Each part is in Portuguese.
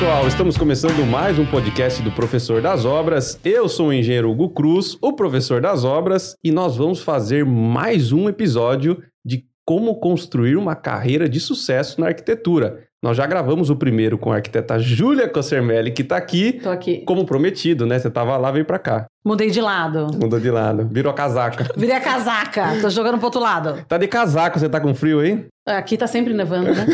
pessoal, estamos começando mais um podcast do Professor das Obras. Eu sou o engenheiro Hugo Cruz, o professor das obras, e nós vamos fazer mais um episódio de como construir uma carreira de sucesso na arquitetura. Nós já gravamos o primeiro com a arquiteta Júlia Cossermelli, que está aqui, Tô aqui. como prometido, né? Você estava lá, veio para cá. Mudei de lado. Mudou de lado, virou casaca. Virei a casaca. Tô jogando pro outro lado. Tá de casaco, você tá com frio aí? Aqui tá sempre nevando, né?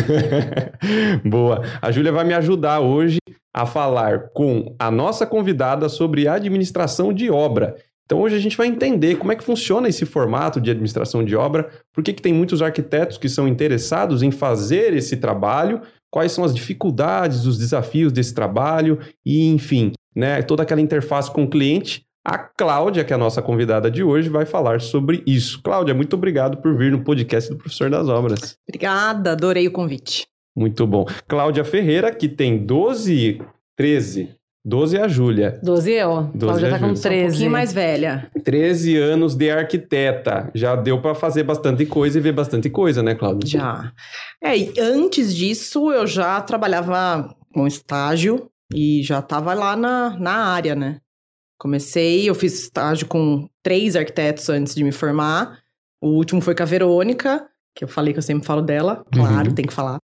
Boa. A Júlia vai me ajudar hoje a falar com a nossa convidada sobre administração de obra. Então hoje a gente vai entender como é que funciona esse formato de administração de obra, por que, que tem muitos arquitetos que são interessados em fazer esse trabalho, quais são as dificuldades, os desafios desse trabalho e, enfim, né, toda aquela interface com o cliente. A Cláudia, que é a nossa convidada de hoje, vai falar sobre isso. Cláudia, muito obrigado por vir no podcast do Professor das Obras. Obrigada, adorei o convite. Muito bom. Cláudia Ferreira, que tem 12, 13, 12 é a Júlia. 12 eu. 12 Cláudia é tá com Júlia. Sou um 13. pouquinho mais velha. 13 anos de arquiteta. Já deu para fazer bastante coisa e ver bastante coisa, né, Cláudia? Já. É, e antes disso, eu já trabalhava com estágio e já estava lá na, na área, né? Comecei, eu fiz estágio com três arquitetos antes de me formar. O último foi com a Verônica, que eu falei que eu sempre falo dela. Claro, Uhum. tem que falar.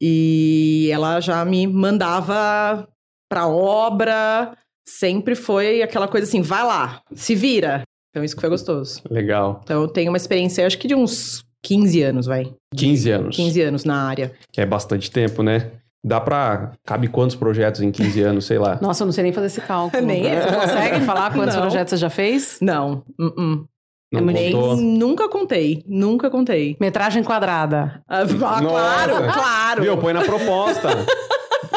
E ela já me mandava pra obra. Sempre foi aquela coisa assim, vai lá, se vira. Então isso que foi gostoso. Legal. Então eu tenho uma experiência, acho que de uns 15 anos, vai. 15 anos. 15 anos na área. Que é bastante tempo, né? Dá pra. Cabe quantos projetos em 15 anos, sei lá. Nossa, eu não sei nem fazer esse cálculo. Nem. Você consegue falar quantos Não. projetos você já fez? Não, uh-uh. Não nem, nunca contei, nunca contei. Metragem quadrada. Ah, claro, claro. Viu? Põe na proposta.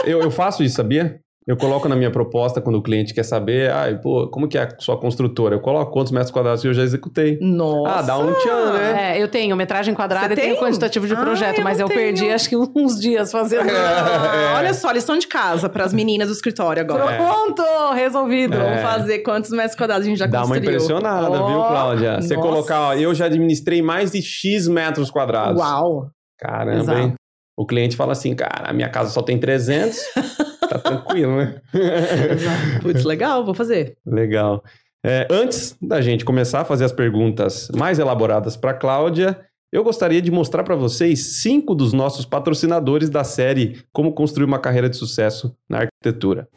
eu, eu faço isso, sabia? Eu coloco na minha proposta quando o cliente quer saber, ah, pô, como que é a sua construtora? Eu coloco quantos metros quadrados que eu já executei. Nossa. Ah, dá um tchan, né? É, eu tenho metragem quadrada Você e tenho tem? quantitativo de Ah, projeto, eu mas eu perdi tenho. acho que uns dias fazendo. Ah, É. Olha só, lição de casa para as meninas do escritório agora. Pronto, resolvido. É. Vamos fazer quantos metros quadrados a gente já Dá uma construiu. impressionada, viu, Ó, Cláudia? Você nossa. colocar, ó, eu já administrei mais de X metros quadrados. Uau. Caramba, Exato. hein? O cliente fala assim, cara, a minha casa só tem 300, tá tranquilo, né? Putz, legal, vou fazer. Legal. É, antes da gente começar a fazer as perguntas mais elaboradas para Cláudia, eu gostaria de mostrar para vocês cinco dos nossos patrocinadores da série Como Construir uma Carreira de Sucesso na Arquitetura.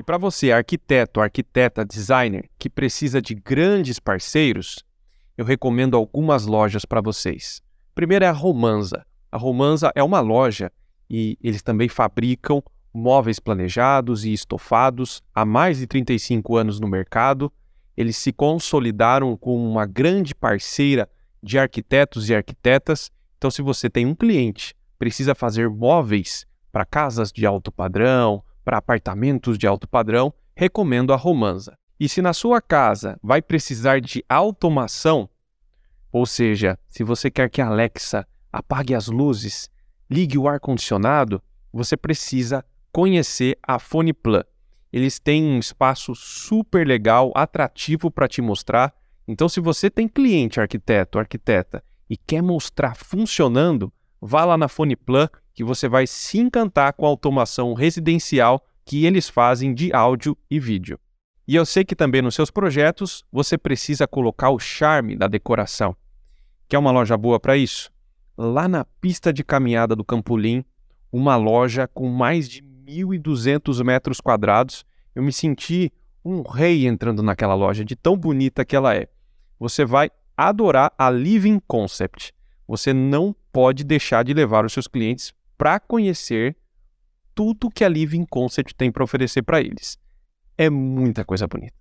E para você, arquiteto, arquiteta, designer, que precisa de grandes parceiros, eu recomendo algumas lojas para vocês. Primeiro é a Romanza. A Romanza é uma loja e eles também fabricam móveis planejados e estofados há mais de 35 anos no mercado. Eles se consolidaram como uma grande parceira de arquitetos e arquitetas. Então, se você tem um cliente, precisa fazer móveis para casas de alto padrão, para apartamentos de alto padrão, recomendo a Romanza. E se na sua casa vai precisar de automação, ou seja, se você quer que a Alexa apague as luzes, ligue o ar-condicionado, você precisa conhecer a Foneplan. Eles têm um espaço super legal, atrativo para te mostrar. Então, se você tem cliente arquiteto, arquiteta e quer mostrar funcionando, vá lá na Foneplan que você vai se encantar com a automação residencial que eles fazem de áudio e vídeo. E eu sei que também nos seus projetos você precisa colocar o charme da decoração. Quer uma loja boa para isso? Lá na pista de caminhada do Campolim, uma loja com mais de 1.200 metros quadrados. Eu me senti um rei entrando naquela loja, de tão bonita que ela é. Você vai adorar a Living Concept. Você não pode deixar de levar os seus clientes para conhecer tudo que a Living Concept tem para oferecer para eles. É muita coisa bonita.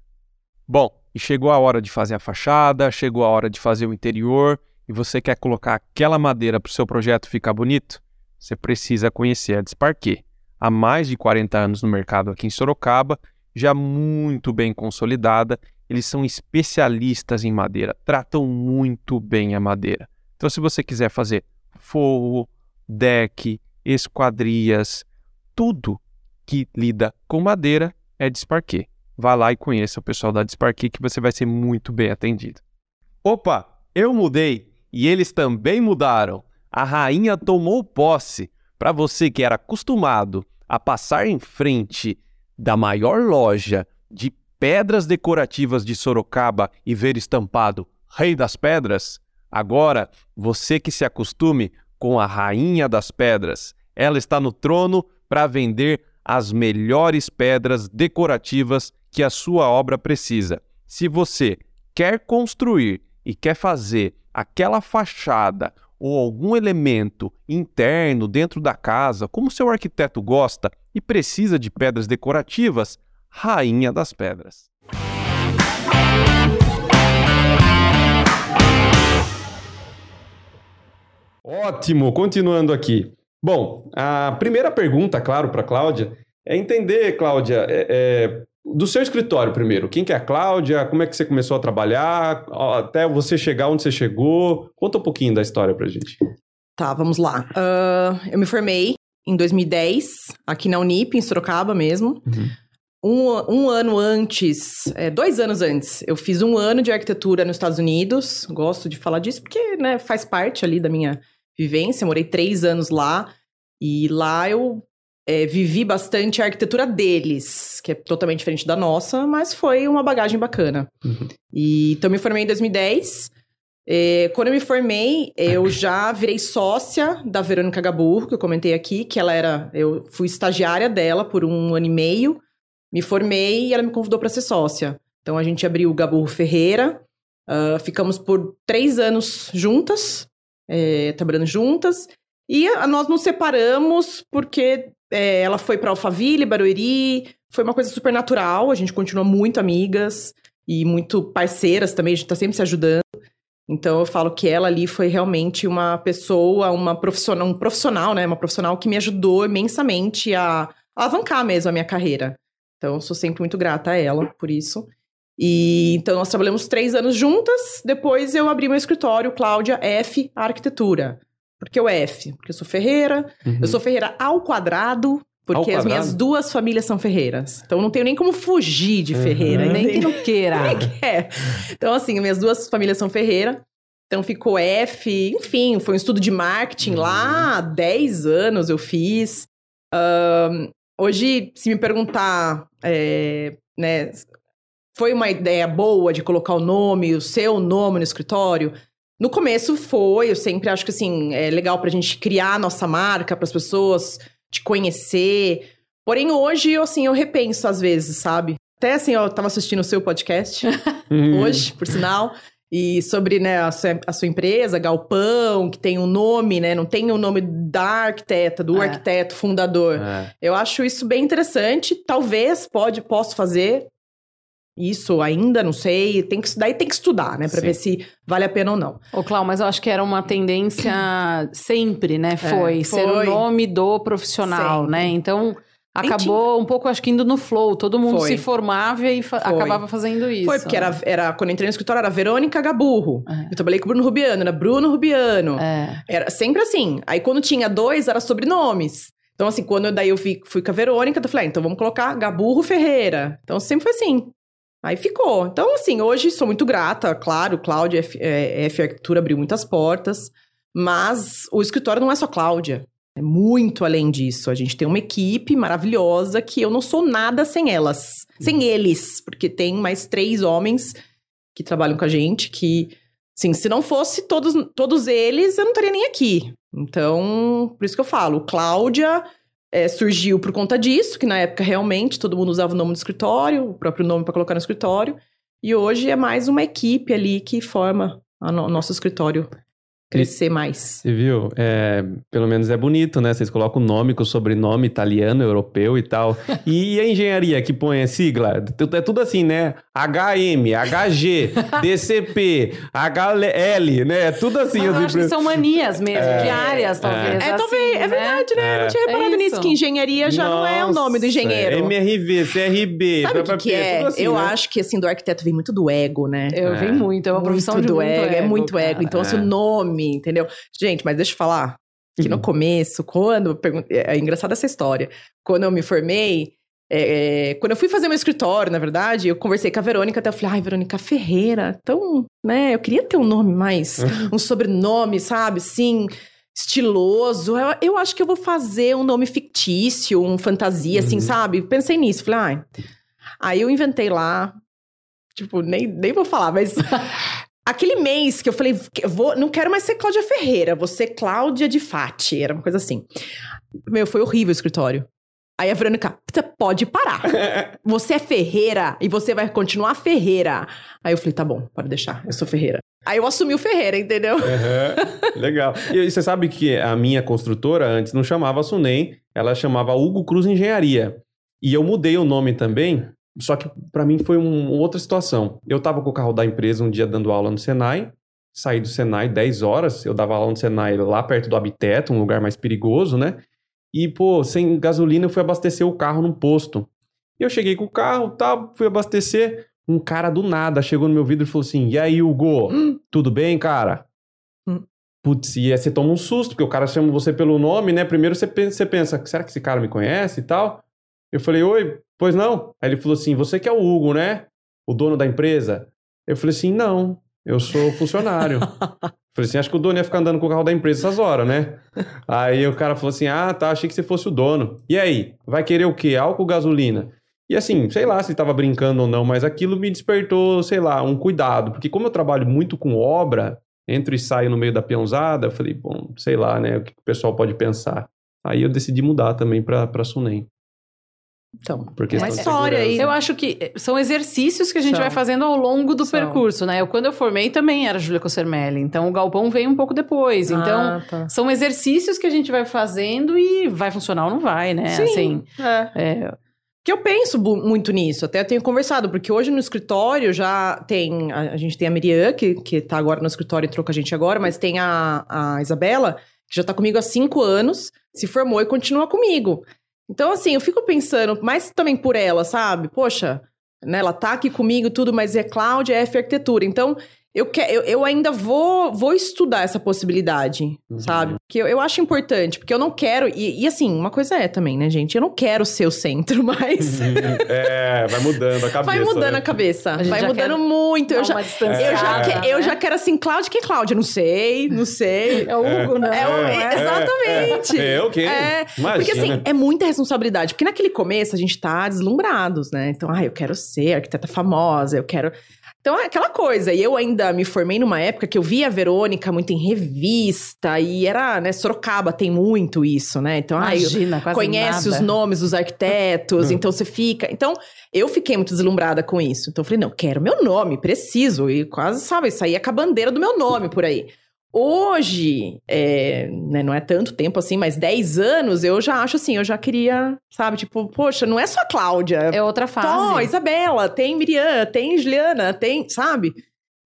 Bom, e chegou a hora de fazer a fachada, chegou a hora de fazer o interior e você quer colocar aquela madeira para o seu projeto ficar bonito? Você precisa conhecer a Desparquet. Há mais de 40 anos no mercado aqui em Sorocaba, já muito bem consolidada. Eles são especialistas em madeira, tratam muito bem a madeira. Então, se você quiser fazer forro, deck, esquadrias, tudo que lida com madeira é Desparquet. Vá lá e conheça o pessoal da Desparquet que você vai ser muito bem atendido. Opa, eu mudei e eles também mudaram. A rainha tomou posse. Para você que era acostumado a passar em frente da maior loja de pedras decorativas de Sorocaba e ver estampado Rei das Pedras, agora você que se acostume com a Rainha das Pedras. Ela está no trono para vender as melhores pedras decorativas que a sua obra precisa. Se você quer construir e quer fazer aquela fachada ou algum elemento interno dentro da casa, como seu arquiteto gosta e precisa de pedras decorativas, Rainha das Pedras. Ótimo, continuando aqui. Bom, a primeira pergunta, claro, para Cláudia, é entender, Cláudia, é, é, do seu escritório primeiro. Quem que é a Cláudia? Como é que você começou a trabalhar? Até você chegar onde você chegou? Conta um pouquinho da história pra gente. Tá, vamos lá. Uh, eu me formei em 2010, aqui na Unip, em Sorocaba mesmo. Uhum. Um, um, ano antes, é, dois anos antes, eu fiz um ano de arquitetura nos Estados Unidos. Gosto de falar disso porque né, faz parte ali da minha vivência. morei três anos lá e lá eu é, vivi bastante a arquitetura deles, que é totalmente diferente da nossa, mas foi uma bagagem bacana. Uhum. E, então, me formei em 2010. É, quando eu me formei, eu já virei sócia da Verônica Gaburro, que eu comentei aqui, que ela era. Eu fui estagiária dela por um ano e meio. Me formei e ela me convidou para ser sócia. Então a gente abriu o Gaburro Ferreira, uh, ficamos por três anos juntas, é, trabalhando juntas, e a, nós nos separamos porque é, ela foi para Alphaville, Barueri, foi uma coisa super natural, a gente continua muito amigas e muito parceiras também, a gente tá sempre se ajudando. Então eu falo que ela ali foi realmente uma pessoa, uma profissional, um profissional, né? Uma profissional que me ajudou imensamente a alavancar mesmo a minha carreira. Então, eu sou sempre muito grata a ela por isso. E então nós trabalhamos três anos juntas. Depois eu abri meu escritório, Cláudia F Arquitetura. Por que o F? Porque eu sou ferreira. Uhum. Eu sou ferreira ao quadrado. Porque as minhas duas famílias são ferreiras. Então não tenho nem como fugir de Uhum. ferreira. Nem Nem que não queira. nem quer. Então, assim, minhas duas famílias são ferreira. Então ficou F, enfim, foi um estudo de marketing lá há 10 anos eu fiz. Ahn, hoje, se me perguntar, é, né, foi uma ideia boa de colocar o nome, o seu nome no escritório? No começo foi, eu sempre acho que assim, é legal pra gente criar a nossa marca, para as pessoas te conhecer. Porém, hoje, eu, assim, eu repenso às vezes, sabe? Até assim, eu tava assistindo o seu podcast Uhum. hoje, por sinal, e sobre né, a, sua, a sua empresa, Galpão, que tem um nome, né? Não tem o nome da arquiteta, do É. arquiteto fundador. É. Eu acho isso bem interessante. Talvez pode, posso fazer isso ainda, não sei. Tem que, daí tem que estudar, né? Pra Sim. ver se vale a pena ou não. Ô, Clau, mas eu acho que era uma tendência sempre, né? Foi, ser o É, foi. nome do profissional, Sempre. né? Então, acabou um pouco, acho que indo no flow. Todo mundo Foi. se formava e fa- Foi. acabava fazendo isso. Foi, porque era, era, quando eu entrei no escritório, era Verônica Gaburro. É. Eu trabalhei com o Bruno Rubiano, era Bruno Rubiano. É. Era sempre assim. Aí quando tinha dois, era sobrenomes. Então, assim, quando eu, daí eu fui, fui com a Verônica, eu falei, ah, então vamos colocar Gaburro Ferreira. Então sempre foi assim. Aí ficou. Então, assim, hoje sou muito grata, claro, Cláudia F, é, F Arquitetura abriu muitas portas, mas o escritório não é só Cláudia. É muito além disso. A gente tem uma equipe maravilhosa que eu não sou nada sem elas. Sem eles, porque tem mais três homens que trabalham com a gente que, assim, se não fosse todos, todos eles, eu não estaria nem aqui. Então, por isso que eu falo, Cláudia é, surgiu por conta disso, que na época realmente todo mundo usava o nome do escritório, o próprio nome para colocar no escritório, e hoje é mais uma equipe ali que forma a no- o nosso escritório crescer mais. Você viu? É, pelo menos é bonito, né? Vocês colocam o nome com o sobrenome italiano, europeu e tal. E a engenharia que põe a sigla? Tu- É tudo assim, né? HM, HG, DCP, HL, né? É tudo assim. Mas eu as acho que são manias mesmo, É. diárias, talvez. É, assim, talvez, é né? verdade, né? Eu não tinha É reparado nisso, isso. que engenharia já não é o nome do Nossa, engenheiro. MRV, CRB, Sabe o que, que é? assim, eu né? acho que, assim, do arquiteto vem muito do ego, né? Eu É. vi muito, é uma profissão muito de do muito ego, é muito cara. ego. Então, assim, É. o nome, entendeu? Gente, mas deixa eu falar que no Uhum. começo, quando. É é engraçada essa história. Quando eu me formei, é, quando eu fui fazer meu escritório, na verdade, eu conversei com a Verônica, até eu falei, ai, Verônica Ferreira, tão, né, eu queria ter um nome mais, um sobrenome, sabe, sim, estiloso. Eu, eu, acho que eu vou fazer um nome fictício, um fantasia, assim, uhum. assim, sabe? Pensei nisso, falei, ai. Aí eu inventei lá, tipo, nem, nem vou falar, mas Aquele mês que eu falei, vou, não quero mais ser Cláudia Ferreira, vou ser Cláudia de Fati. Era uma coisa assim. Meu, foi horrível o escritório. Aí a Verônica, pode parar. Você é Ferreira e você vai continuar Ferreira. Aí eu falei, tá bom, pode deixar, eu sou Ferreira. Aí eu assumi o Ferreira, entendeu? Uhum, legal. E você sabe que a minha construtora antes não chamava Sunem, ela chamava Hugo Cruz Engenharia. E eu mudei o nome também, só que para mim foi uma outra situação. Eu tava com o carro da empresa um dia dando aula no Senai, saí do Senai 10 horas, eu dava aula no Senai lá perto do Habiteto, um lugar mais perigoso, né? E, pô, sem gasolina eu fui abastecer o carro num posto. Eu cheguei com o carro, tá, fui abastecer. Um cara do nada chegou no meu vidro e falou assim: E aí, Hugo, hum. tudo bem, cara? Hum. Putz, e aí você toma um susto, porque o cara chama você pelo nome, né? Primeiro você pensa, você pensa, será que esse cara me conhece e tal? Eu falei, oi, pois não? Aí ele falou assim: Você que é o Hugo, né? O dono da empresa? Eu falei assim: Não, eu sou funcionário. Falei assim, acho que o dono ia ficar andando com o carro da empresa essas horas, né? aí o cara falou assim, ah, tá, achei que você fosse o dono. E aí, vai querer o quê? Álcool ou gasolina? E assim, sei lá se estava brincando ou não, mas aquilo me despertou, sei lá, um cuidado. Porque como eu trabalho muito com obra, entro e saio no meio da peãozada, eu falei, bom, sei lá, né, o que o pessoal pode pensar. Aí eu decidi mudar também para Sunem. Então, uma história aí. Eu acho que eh, são exercícios que a gente são. vai fazendo ao longo do são. percurso, né? Eu, quando eu formei também era Júlia Cossermelli, então o galpão veio um pouco depois. Então, ah, tá. são exercícios que a gente vai fazendo e vai funcionar ou não vai, né? Sim, assim, é. é... Que eu penso muito nisso, até tenho conversado, porque hoje no escritório já tem. A, a gente tem a Miriam, que, que tá agora no escritório e entrou com a gente agora, mas tem a, a Isabela, que já tá comigo há cinco anos, se formou e continua comigo. Então, assim, eu fico pensando, mais também por ela, sabe? Poxa, né, ela tá aqui comigo tudo, mas é Cláudia, é F arquitetura. Então, eu, que, eu, eu ainda vou, vou estudar essa possibilidade, uhum. sabe? Que eu, eu acho importante, porque eu não quero. E, e, assim, uma coisa é também, né, gente? Eu não quero ser o centro, mas. Uhum. é, vai mudando a cabeça. Vai mudando né? a cabeça. A vai mudando muito. Eu já, eu, já que, eu já quero assim, Cláudia, quem é Cláudia? Não sei, não sei. É o Hugo, né? É, o, é, exatamente. É, é, o quê? É, porque assim, é muita responsabilidade. Porque naquele começo a gente tá deslumbrados, né? Então, ah, eu quero ser arquiteta famosa, eu quero. Então é aquela coisa. E eu ainda me formei numa época que eu via a Verônica muito em revista e era, né, Sorocaba tem muito isso, né? Então, Imagina, ai, conhece nada. os nomes dos arquitetos, então você fica. Então, eu fiquei muito deslumbrada com isso. Então eu falei, não, quero meu nome, preciso. E quase, sabe, saía com a bandeira do meu nome por aí. Hoje, é, né, não é tanto tempo assim, mas 10 anos, eu já acho assim, eu já queria, sabe, tipo, poxa, não é só Cláudia. É outra fase. Tó, Isabela, tem Miriam, tem Juliana, tem, sabe?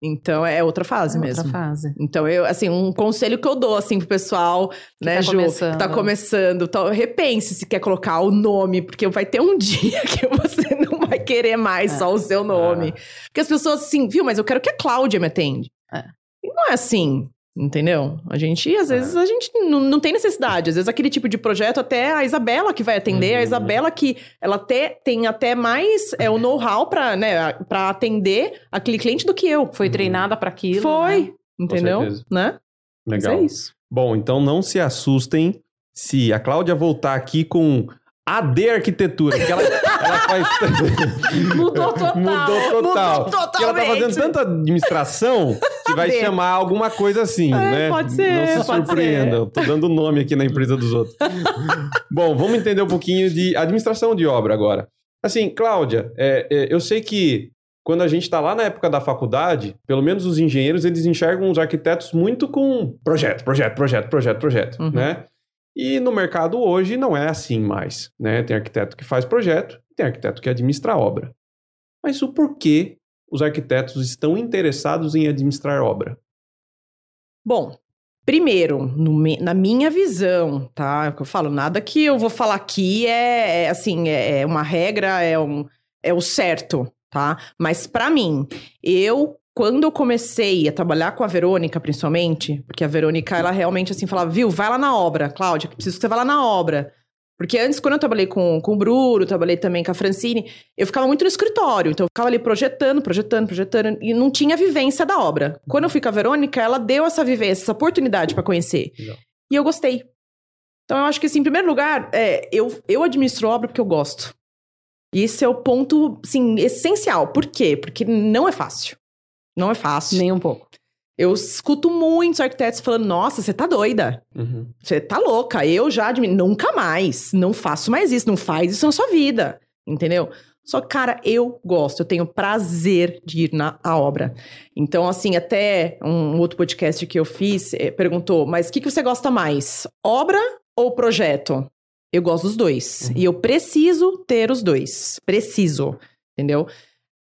Então é outra fase é mesmo. Outra fase. Então eu, assim, um conselho que eu dou assim pro pessoal, que né, tá Ju, começando. que tá começando, então, repense se quer colocar o nome, porque vai ter um dia que você não vai querer mais é. só o seu nome. É. Porque as pessoas assim, viu, mas eu quero que a Cláudia me atende. É. E não é assim. Entendeu? A gente, às é. vezes, a gente não, não tem necessidade. Às vezes, aquele tipo de projeto, até a Isabela que vai atender, uhum. a Isabela que ela te, tem até mais é, o know-how para né, pra atender aquele cliente do que eu. Foi uhum. treinada para aquilo. Foi, né? entendeu? Né? Legal. Mas é isso. Bom, então não se assustem se a Cláudia voltar aqui com AD Arquitetura, que ela, ela faz. Mudou total. Mudou total. Mudou totalmente. ela tá fazendo tanta administração que vai chamar alguma coisa assim, é, né? Pode ser. Não se surpreenda. Eu tô dando nome aqui na empresa dos outros. Bom, vamos entender um pouquinho de administração de obra agora. Assim, Cláudia, é, é, eu sei que quando a gente está lá na época da faculdade, pelo menos os engenheiros, eles enxergam os arquitetos muito com projeto, projeto, projeto, projeto, projeto, uhum. né? E no mercado hoje não é assim mais, né? Tem arquiteto que faz projeto, tem arquiteto que administra obra. Mas o porquê os arquitetos estão interessados em administrar obra? Bom, primeiro, no, na minha visão, tá? É o que eu falo, nada que eu vou falar aqui é, é assim, é, é uma regra, é, um, é o certo, tá? Mas para mim, eu quando eu comecei a trabalhar com a Verônica, principalmente, porque a Verônica, ela realmente assim falava, viu, vai lá na obra, Cláudia, preciso que você vá lá na obra. Porque antes, quando eu trabalhei com, com o Bruno, trabalhei também com a Francine, eu ficava muito no escritório. Então, eu ficava ali projetando, projetando, projetando, e não tinha vivência da obra. Quando eu fui com a Verônica, ela deu essa vivência, essa oportunidade para conhecer. Legal. E eu gostei. Então, eu acho que, assim, em primeiro lugar, é, eu, eu administro obra porque eu gosto. E esse é o ponto, assim, essencial. Por quê? Porque não é fácil. Não é fácil. Nem um pouco. Eu escuto muitos arquitetos falando: nossa, você tá doida. Uhum. Você tá louca. Eu já admito. Nunca mais. Não faço mais isso. Não faz isso na sua vida. Entendeu? Só que, cara, eu gosto, eu tenho prazer de ir na obra. Então, assim, até um outro podcast que eu fiz eh, perguntou: mas o que, que você gosta mais? Obra ou projeto? Eu gosto dos dois. Uhum. E eu preciso ter os dois. Preciso. Entendeu?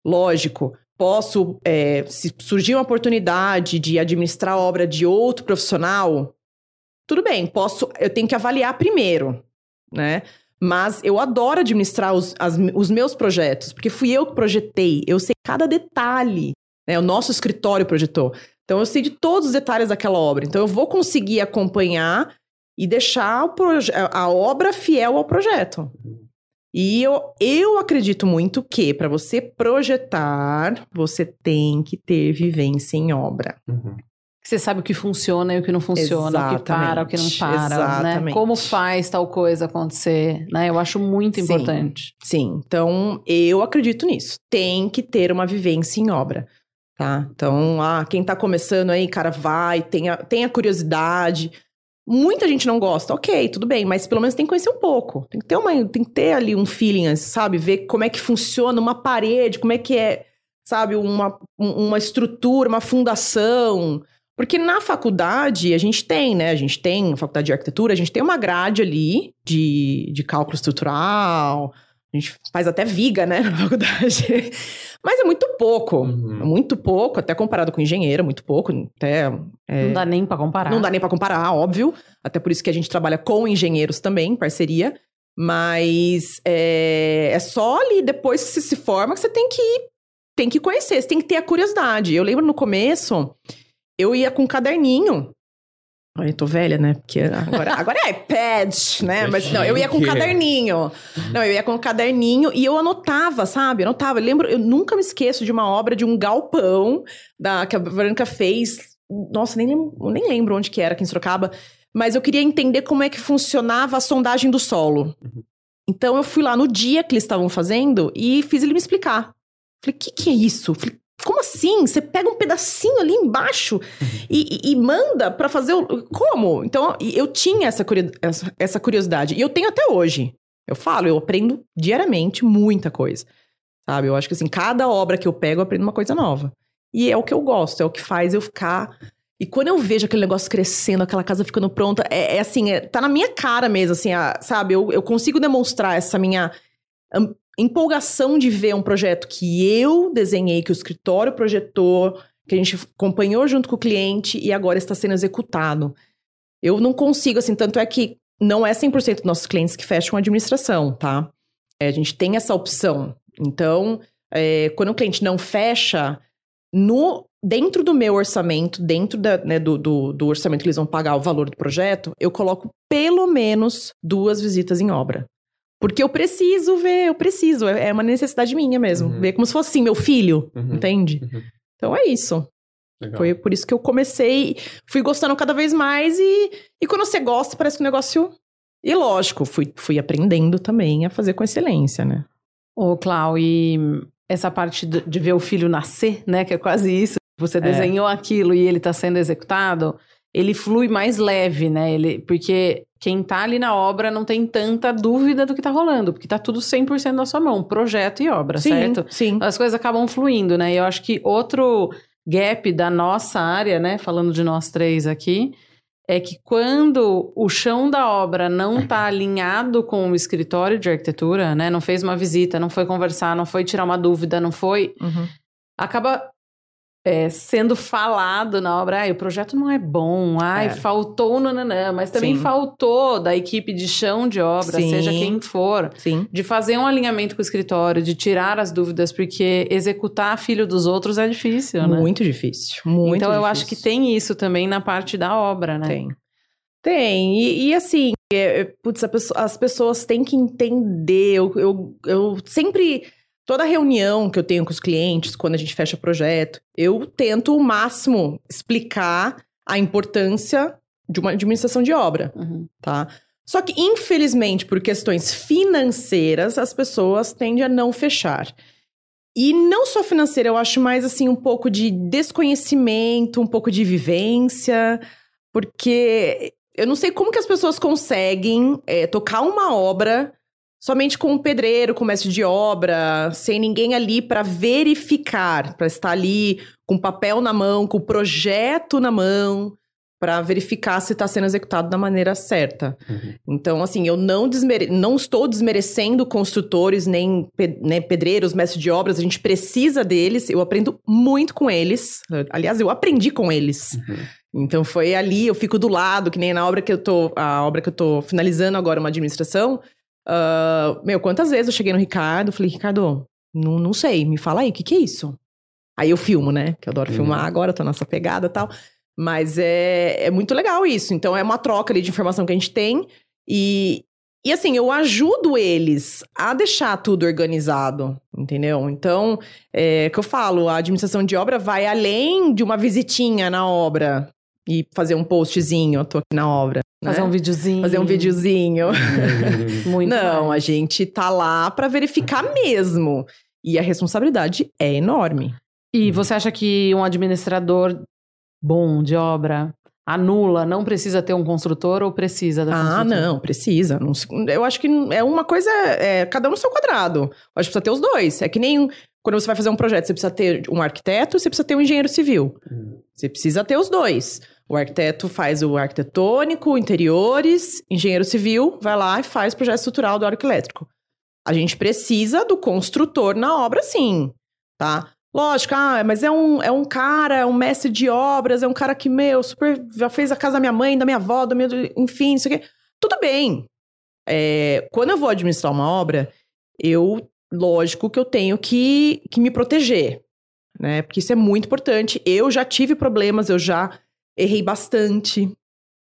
Lógico, posso, é, se surgir uma oportunidade de administrar a obra de outro profissional, tudo bem, posso, eu tenho que avaliar primeiro, né? Mas eu adoro administrar os, as, os meus projetos, porque fui eu que projetei, eu sei cada detalhe, né? O nosso escritório projetou. Então eu sei de todos os detalhes daquela obra. Então eu vou conseguir acompanhar e deixar a obra fiel ao projeto. E eu, eu acredito muito que para você projetar, você tem que ter vivência em obra. Uhum. Você sabe o que funciona e o que não funciona, Exatamente. o que para, o que não para, né? Exatamente. né? Como faz tal coisa acontecer, né? Eu acho muito sim, importante. Sim, então eu acredito nisso. Tem que ter uma vivência em obra, tá? Então, ah, quem tá começando aí, cara, vai, tenha, tenha curiosidade, Muita gente não gosta, ok, tudo bem, mas pelo menos tem que conhecer um pouco. Tem que ter, uma, tem que ter ali um feeling, sabe? Ver como é que funciona uma parede, como é que é, sabe, uma, uma estrutura, uma fundação. Porque na faculdade a gente tem, né? A gente tem, na faculdade de arquitetura, a gente tem uma grade ali de, de cálculo estrutural, a gente faz até viga, né, na faculdade. Mas é muito pouco. Uhum. Muito pouco, até comparado com engenheiro, muito pouco. Até, é... Não dá nem para comparar. Não dá nem para comparar, óbvio. Até por isso que a gente trabalha com engenheiros também, em parceria. Mas é, é só ali, depois que você se forma, que você tem que tem que conhecer, você tem que ter a curiosidade. Eu lembro no começo, eu ia com um caderninho eu tô velha, né? Porque agora, agora é iPad, né? Mas não, eu ia com um caderninho. Não, eu ia com um caderninho e eu anotava, sabe? Eu anotava. Eu lembro, eu nunca me esqueço de uma obra de um galpão da, que a Branca fez. Nossa, nem nem lembro onde que era, aqui em Sorocaba. Mas eu queria entender como é que funcionava a sondagem do solo. Uhum. Então eu fui lá no dia que eles estavam fazendo e fiz ele me explicar. Falei, o que, que é isso? Falei, como assim? Você pega um pedacinho ali embaixo e, e, e manda para fazer o. Como? Então, eu tinha essa, essa curiosidade. E eu tenho até hoje. Eu falo, eu aprendo diariamente muita coisa. Sabe? Eu acho que assim, cada obra que eu pego, eu aprendo uma coisa nova. E é o que eu gosto, é o que faz eu ficar. E quando eu vejo aquele negócio crescendo, aquela casa ficando pronta, é, é assim, é, tá na minha cara mesmo, assim, a, sabe? Eu, eu consigo demonstrar essa minha empolgação de ver um projeto que eu desenhei, que o escritório projetou, que a gente acompanhou junto com o cliente e agora está sendo executado. Eu não consigo, assim, tanto é que não é 100% dos nossos clientes que fecham a administração, tá? É, a gente tem essa opção. Então, é, quando o cliente não fecha, no dentro do meu orçamento, dentro da, né, do, do, do orçamento que eles vão pagar o valor do projeto, eu coloco pelo menos duas visitas em obra. Porque eu preciso ver, eu preciso. É, é uma necessidade minha mesmo. Uhum. Ver como se fosse assim, meu filho, uhum. entende? Uhum. Então é isso. Legal. Foi por isso que eu comecei, fui gostando cada vez mais e, e quando você gosta, parece que o negócio. E lógico, fui, fui aprendendo também a fazer com excelência, né? Ô, Clau, e essa parte de ver o filho nascer, né? Que é quase isso. Você é. desenhou é. aquilo e ele está sendo executado, ele flui mais leve, né? Ele, porque quem tá ali na obra não tem tanta dúvida do que tá rolando, porque tá tudo 100% na sua mão, projeto e obra, sim, certo? Sim. As coisas acabam fluindo, né? E eu acho que outro gap da nossa área, né, falando de nós três aqui, é que quando o chão da obra não tá alinhado com o escritório de arquitetura, né, não fez uma visita, não foi conversar, não foi tirar uma dúvida, não foi, uhum. acaba é, sendo falado na obra, ai, o projeto não é bom, ai, é. faltou nananã, mas também Sim. faltou da equipe de chão de obra, Sim. seja quem for, Sim. de fazer um alinhamento com o escritório, de tirar as dúvidas, porque executar filho dos outros é difícil, né? Muito difícil, muito Então difícil. eu acho que tem isso também na parte da obra, né? Tem. Tem, e, e assim, É, é, putz, pessoa, as pessoas têm que entender. Eu, eu, eu sempre. Toda reunião que eu tenho com os clientes, quando a gente fecha projeto, eu tento o máximo explicar a importância de uma administração de obra, uhum. tá? Só que, infelizmente, por questões financeiras, as pessoas tendem a não fechar. E não só financeira, eu acho mais assim um pouco de desconhecimento, um pouco de vivência, porque eu não sei como que as pessoas conseguem é, tocar uma obra somente com um pedreiro, com um mestre de obra, sem ninguém ali para verificar, para estar ali com papel na mão, com o projeto na mão, para verificar se está sendo executado da maneira certa. Uhum. Então, assim, eu não, desmere... não estou desmerecendo construtores, nem pe... né, pedreiros, mestres de obras, a gente precisa deles, eu aprendo muito com eles. Aliás, eu aprendi com eles. Uhum. Então foi ali, eu fico do lado, que nem na obra que eu tô, a obra que eu tô finalizando agora, uma administração. Uh, meu, quantas vezes eu cheguei no Ricardo, falei, Ricardo, não, não sei, me fala aí, o que, que é isso? Aí eu filmo, né? Que eu adoro uhum. filmar agora, tô nessa pegada e tal. Mas é, é muito legal isso. Então é uma troca ali de informação que a gente tem. E, e assim, eu ajudo eles a deixar tudo organizado, entendeu? Então, é que eu falo, a administração de obra vai além de uma visitinha na obra e fazer um postzinho, eu tô aqui na obra. Né? Fazer um videozinho. Fazer um videozinho. Muito Não, a gente tá lá para verificar mesmo. E a responsabilidade é enorme. E você acha que um administrador bom de obra anula, não precisa ter um construtor ou precisa da Ah, não, precisa. eu acho que é uma coisa, é, cada um no seu quadrado. Eu acho que precisa ter os dois. É que nem quando você vai fazer um projeto, você precisa ter um arquiteto, você precisa ter um engenheiro civil. Hum. Você precisa ter os dois. O arquiteto faz o arquitetônico, interiores, engenheiro civil vai lá e faz o projeto estrutural do arco elétrico. A gente precisa do construtor na obra, sim, tá? Lógico, ah, mas é um, é um cara, é um mestre de obras, é um cara que, meu, super, já fez a casa da minha mãe, da minha avó, do meu, enfim, isso aqui. Tudo bem. É, quando eu vou administrar uma obra, eu, lógico que eu tenho que, que me proteger, né? Porque isso é muito importante. Eu já tive problemas, eu já errei bastante,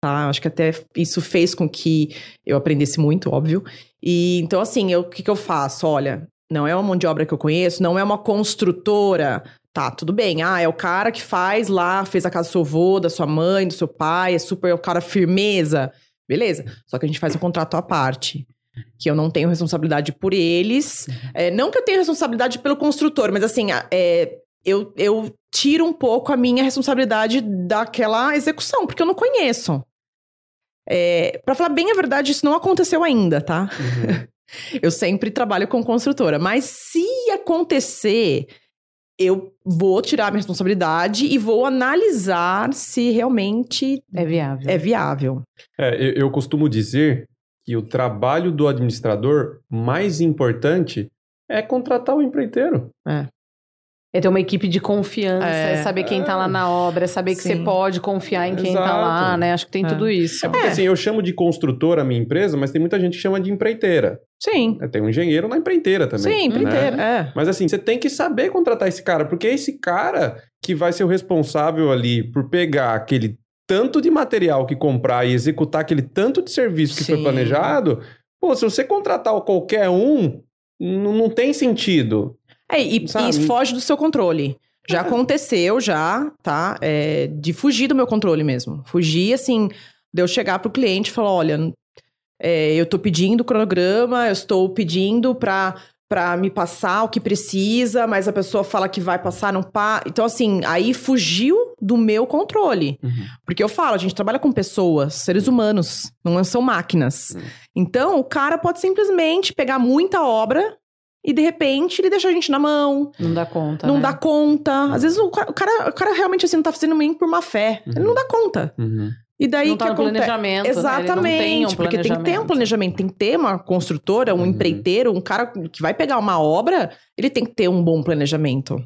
tá? Acho que até isso fez com que eu aprendesse muito, óbvio. E então, assim, o que, que eu faço? Olha, não é uma mão de obra que eu conheço, não é uma construtora. Tá, tudo bem. Ah, é o cara que faz lá, fez a casa do seu avô, da sua mãe, do seu pai, é super é o cara firmeza. Beleza. Só que a gente faz um contrato à parte. Que eu não tenho responsabilidade por eles. É, não que eu tenha responsabilidade pelo construtor, mas assim, é, eu, eu tiro um pouco a minha responsabilidade daquela execução, porque eu não conheço. É, para falar bem a verdade, isso não aconteceu ainda, tá? Uhum. Eu sempre trabalho com construtora, mas se acontecer, eu vou tirar a minha responsabilidade e vou analisar se realmente é viável. É viável. É, eu, eu costumo dizer que o trabalho do administrador mais importante é contratar o empreiteiro. É. É ter uma equipe de confiança, é, é saber quem é, tá lá na obra, é saber que sim. você pode confiar em quem Exato. tá lá, né? Acho que tem é. tudo isso. É porque assim, eu chamo de construtora a minha empresa, mas tem muita gente que chama de empreiteira. Sim. É, tem um engenheiro na empreiteira também. Sim, empreiteira, né? é. Mas assim, você tem que saber contratar esse cara, porque é esse cara que vai ser o responsável ali por pegar aquele tanto de material que comprar e executar aquele tanto de serviço que sim. foi planejado. Pô, se você contratar qualquer um, não tem sentido. É, e, e foge do seu controle. Já é. aconteceu, já, tá? É, de fugir do meu controle mesmo. Fugir, assim, de eu chegar pro cliente e falar: olha, é, eu tô pedindo o cronograma, eu estou pedindo pra, pra me passar o que precisa, mas a pessoa fala que vai passar, não pá. Então, assim, aí fugiu do meu controle. Uhum. Porque eu falo, a gente trabalha com pessoas, seres humanos, não são máquinas. Uhum. Então, o cara pode simplesmente pegar muita obra e de repente ele deixa a gente na mão. Não dá conta. Não né? dá conta. Às vezes o cara, o cara, o cara, realmente assim não tá fazendo nem por má fé. Uhum. Ele não dá conta. Uhum. E daí não tá que acontece? planejamento. Exatamente. Né? Um porque tem que ter um planejamento, tem que ter uma construtora, um uhum. empreiteiro, um cara que vai pegar uma obra, ele tem que ter um bom planejamento.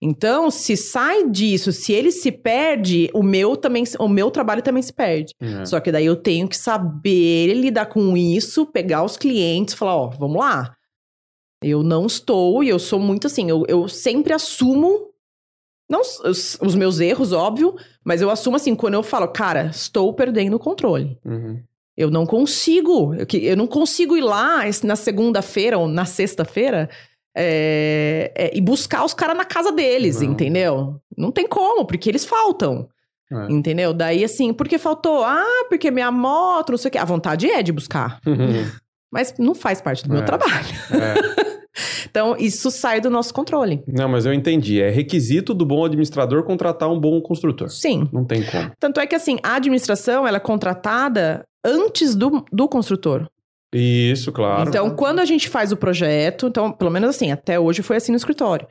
Então, se sai disso, se ele se perde, o meu também, o meu trabalho também se perde. Uhum. Só que daí eu tenho que saber lidar com isso, pegar os clientes, falar, ó, vamos lá. Eu não estou, e eu sou muito assim, eu, eu sempre assumo, não os, os, meus erros, óbvio, mas eu assumo assim, quando eu falo, cara, estou perdendo o controle. Uhum. Eu não consigo. Eu, eu não consigo ir lá na segunda-feira ou na sexta-feira é, é, e buscar os caras na casa deles, não. entendeu? Não tem como, porque eles faltam. É. Entendeu? Daí, assim, porque faltou? Ah, porque minha moto, não sei o quê. A vontade é de buscar. Uhum. Mas não faz parte do meu é. trabalho. É. Então, isso sai do nosso controle. Não, mas eu entendi. É requisito do bom administrador contratar um bom construtor. Sim. Não tem como. Tanto é que, assim, a administração, ela é contratada antes do, do construtor. Isso, claro. Então, quando a gente faz o projeto, então, pelo menos assim, até hoje foi assim no escritório.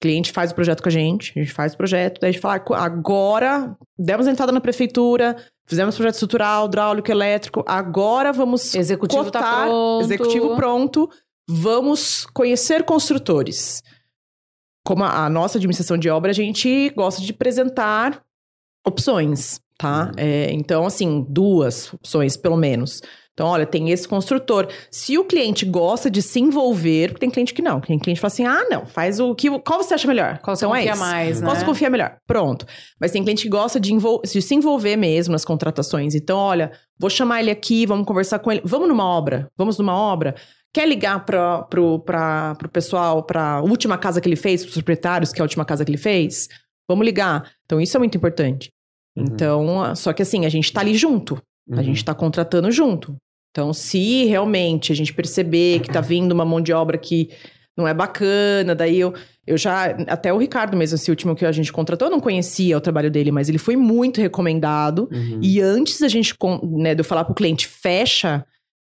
Cliente faz o projeto com a gente, a gente faz o projeto, daí a gente fala, agora demos entrada na prefeitura, fizemos projeto estrutural, hidráulico, elétrico, agora vamos executivo tá cotar, tá pronto. executivo pronto, vamos conhecer construtores. Como a, a nossa administração de obra, a gente gosta de apresentar opções, tá? Uhum. É, então, assim, duas opções, pelo menos. Então, olha, tem esse construtor. Se o cliente gosta de se envolver, porque tem cliente que não. Tem cliente que fala assim: ah, não, faz o que. Qual você acha melhor? Qual você então, é confia é mais, né? Qual você confia melhor? Pronto. Mas tem cliente que gosta de, de, se envolver mesmo nas contratações. Então, olha, vou chamar ele aqui, vamos conversar com ele. Vamos numa obra. Vamos numa obra. Quer ligar para pro pessoal, para a última casa que ele fez, para os proprietários, que é a última casa que ele fez? Vamos ligar. Então, isso é muito importante. Uhum. Então, só que assim, a gente está ali junto. Uhum. A gente está contratando junto. Então, se realmente a gente perceber que está vindo uma mão de obra que não é bacana, daí eu, eu já. Até o Ricardo mesmo, esse último que a gente contratou, eu não conhecia o trabalho dele, mas ele foi muito recomendado. Uhum. E antes da gente, né, de eu falar para o cliente, fecha,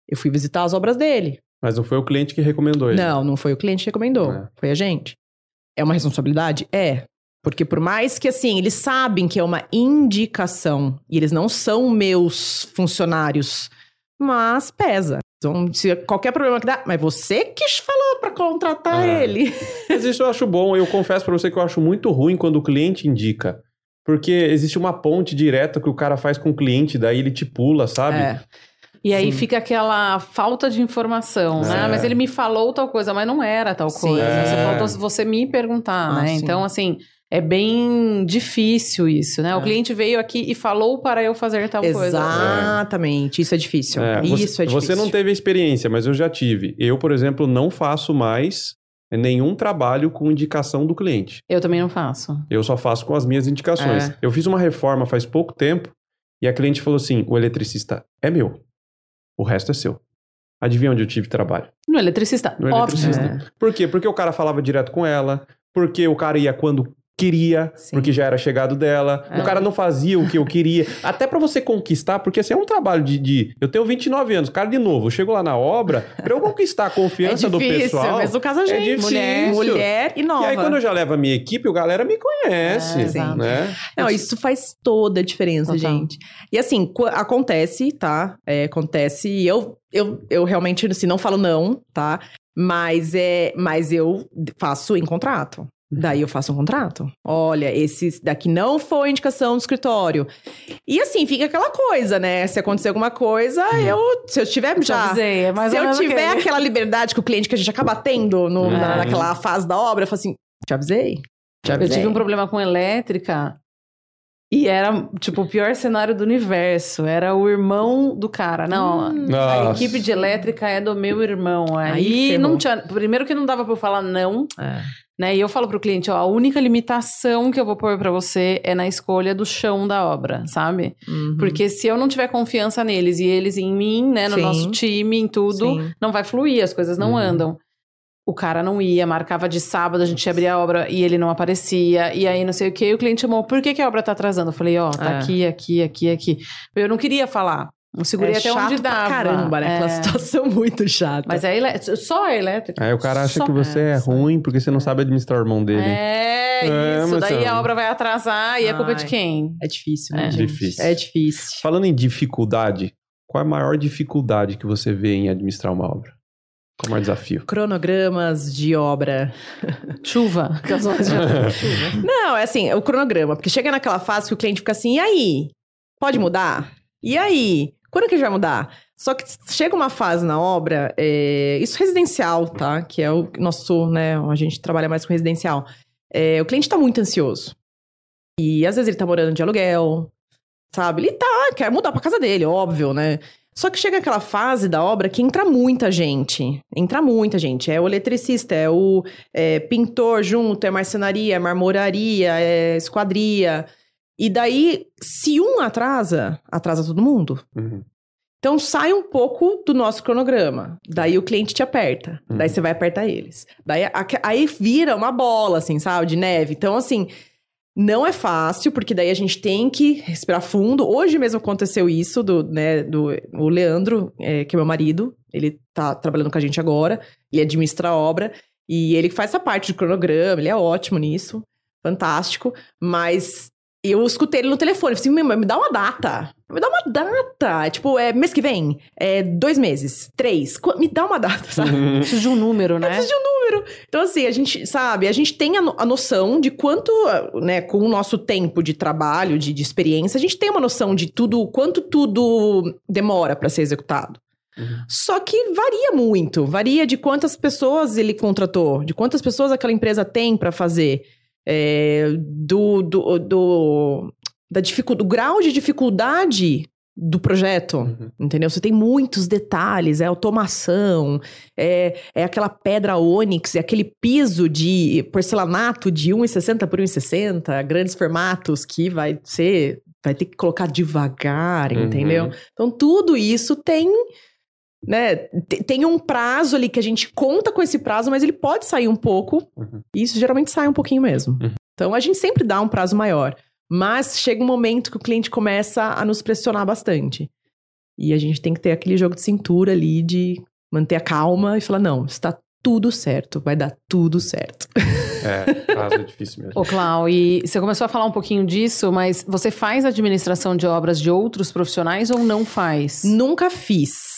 eu fui visitar as obras dele. Mas não foi o cliente que recomendou ele? Não, não foi o cliente que recomendou. É. Foi a gente. É uma responsabilidade? É. Porque por mais que, assim, eles sabem que é uma indicação e eles não são meus funcionários mas pesa. Então, se qualquer problema que dá, mas você que falou para contratar é. ele. Mas isso eu acho bom. Eu confesso para você que eu acho muito ruim quando o cliente indica. Porque existe uma ponte direta que o cara faz com o cliente, daí ele te pula, sabe? É. E aí Sim. fica aquela falta de informação, né? é. né? Mas ele me falou tal coisa, mas não era tal Sim. coisa. É. Você faltou você me perguntar, ah, né? Sim. Então, assim, é bem difícil isso, né? É. O cliente veio aqui e falou para eu fazer tal Exatamente. coisa. Exatamente, isso é difícil. É, isso você, é difícil. Você não teve a experiência, mas eu já tive. Eu, por exemplo, não faço mais nenhum trabalho com indicação do cliente. Eu também não faço. Eu só faço com as minhas indicações. É. Eu fiz uma reforma faz pouco tempo e a cliente falou assim: o eletricista é meu, o resto é seu. Adivinha onde eu tive trabalho? No eletricista. No eletricista. É. Por quê? Porque o cara falava direto com ela, porque o cara ia quando queria, Sim. porque já era chegado dela. É. O cara não fazia o que eu queria. Até para você conquistar, porque assim, é um trabalho de, de, Eu tenho 29 anos, cara, de novo, eu chego lá na obra, pra eu conquistar a confiança é difícil, do pessoal. Mas no caso a é gente, é mulher, mulher e nova. E aí, quando eu já levo a minha equipe, o galera me conhece. É, né? Não, isso faz toda a diferença, Total. gente. E assim, acontece, tá? É, acontece, e eu, eu, eu realmente assim, não falo não, tá? Mas é, mas eu faço em contrato. Daí eu faço um contrato. Olha, esse daqui não foi indicação do escritório. E assim, fica aquela coisa, né? Se acontecer alguma coisa, hum. eu. Se eu tiver já. Avisei, é se eu tiver aquele. aquela liberdade que o cliente que a gente acaba tendo no, é. na, naquela fase da obra, eu falo assim: te avisei. Te avisei. Eu tive um problema com elétrica. E era, tipo, o pior cenário do universo. Era o irmão do cara. Não, hum. a equipe de elétrica é do meu irmão. Aí, Aí não tinha. Primeiro que não dava pra eu falar não. É. Né? E eu falo pro cliente, ó, a única limitação que eu vou pôr para você é na escolha do chão da obra, sabe? Uhum. Porque se eu não tiver confiança neles e eles em mim, né, no Sim. nosso time, em tudo, Sim. não vai fluir, as coisas não uhum. andam. O cara não ia, marcava de sábado, a gente abria a obra e ele não aparecia, e aí não sei o que, e o cliente chamou, por que, que a obra tá atrasando? Eu falei, ó, oh, tá é. aqui, aqui, aqui, aqui. Eu não queria falar, eu segurei é até onde dava. caramba, né? Aquela é. situação muito chata. Mas é elétrico, só é elétrico. Aí o cara acha só que você é, é ruim porque você não sabe administrar o irmão dele. É, é isso. Daí a obra vai atrasar e Ai, é culpa de quem? É difícil, né? É difícil. É difícil. Falando em dificuldade, qual é a maior dificuldade que você vê em administrar uma obra? Qual é o maior desafio? Cronogramas de obra. Chuva. Chuva. Não, é assim, o cronograma. Porque chega naquela fase que o cliente fica assim, e aí? Pode mudar? E aí? Quando que a gente vai mudar? Só que chega uma fase na obra, é, isso residencial, tá? Que é o nosso, né? A gente trabalha mais com residencial. É, o cliente tá muito ansioso. E às vezes ele tá morando de aluguel, sabe? Ele tá, quer mudar pra casa dele, óbvio, né? Só que chega aquela fase da obra que entra muita gente. Entra muita gente. É o eletricista, é o é, pintor junto, é marcenaria, é marmoraria, é esquadria. E daí, se um atrasa, atrasa todo mundo. Uhum. Então sai um pouco do nosso cronograma. Daí o cliente te aperta. Uhum. Daí você vai apertar eles. Daí aí vira uma bola, assim, sabe? De neve. Então, assim, não é fácil, porque daí a gente tem que respirar fundo. Hoje mesmo aconteceu isso do, né, do o Leandro, é, que é meu marido. Ele tá trabalhando com a gente agora. Ele administra a obra. E ele faz essa parte de cronograma, ele é ótimo nisso. Fantástico. Mas eu escutei ele no telefone. Falei assim, me dá uma data. Me dá uma data. Tipo, é mês que vem? É dois meses? Três? Me dá uma data, sabe? Preciso de um número, né? Preciso de um número. Então, assim, a gente, sabe, a gente tem a, no a noção de quanto, né, com o nosso tempo de trabalho, de, de experiência, a gente tem uma noção de tudo, quanto tudo demora para ser executado. Uhum. Só que varia muito, varia de quantas pessoas ele contratou, de quantas pessoas aquela empresa tem para fazer é, do, do, do, da do grau de dificuldade do projeto, uhum. entendeu? Você tem muitos detalhes, é automação, é, é aquela pedra ônix, é aquele piso de porcelanato de 1,60 por 1,60, grandes formatos que vai ser, vai ter que colocar devagar, uhum. entendeu? Então tudo isso tem né, tem um prazo ali que a gente conta com esse prazo, mas ele pode sair um pouco. Uhum. E isso geralmente sai um pouquinho mesmo. Uhum. Então a gente sempre dá um prazo maior. Mas chega um momento que o cliente começa a nos pressionar bastante. E a gente tem que ter aquele jogo de cintura ali de manter a calma e falar: não, está tudo certo, vai dar tudo certo. É, prazo é difícil mesmo. Ô, Clau, e você começou a falar um pouquinho disso, mas você faz administração de obras de outros profissionais ou não faz? Nunca fiz.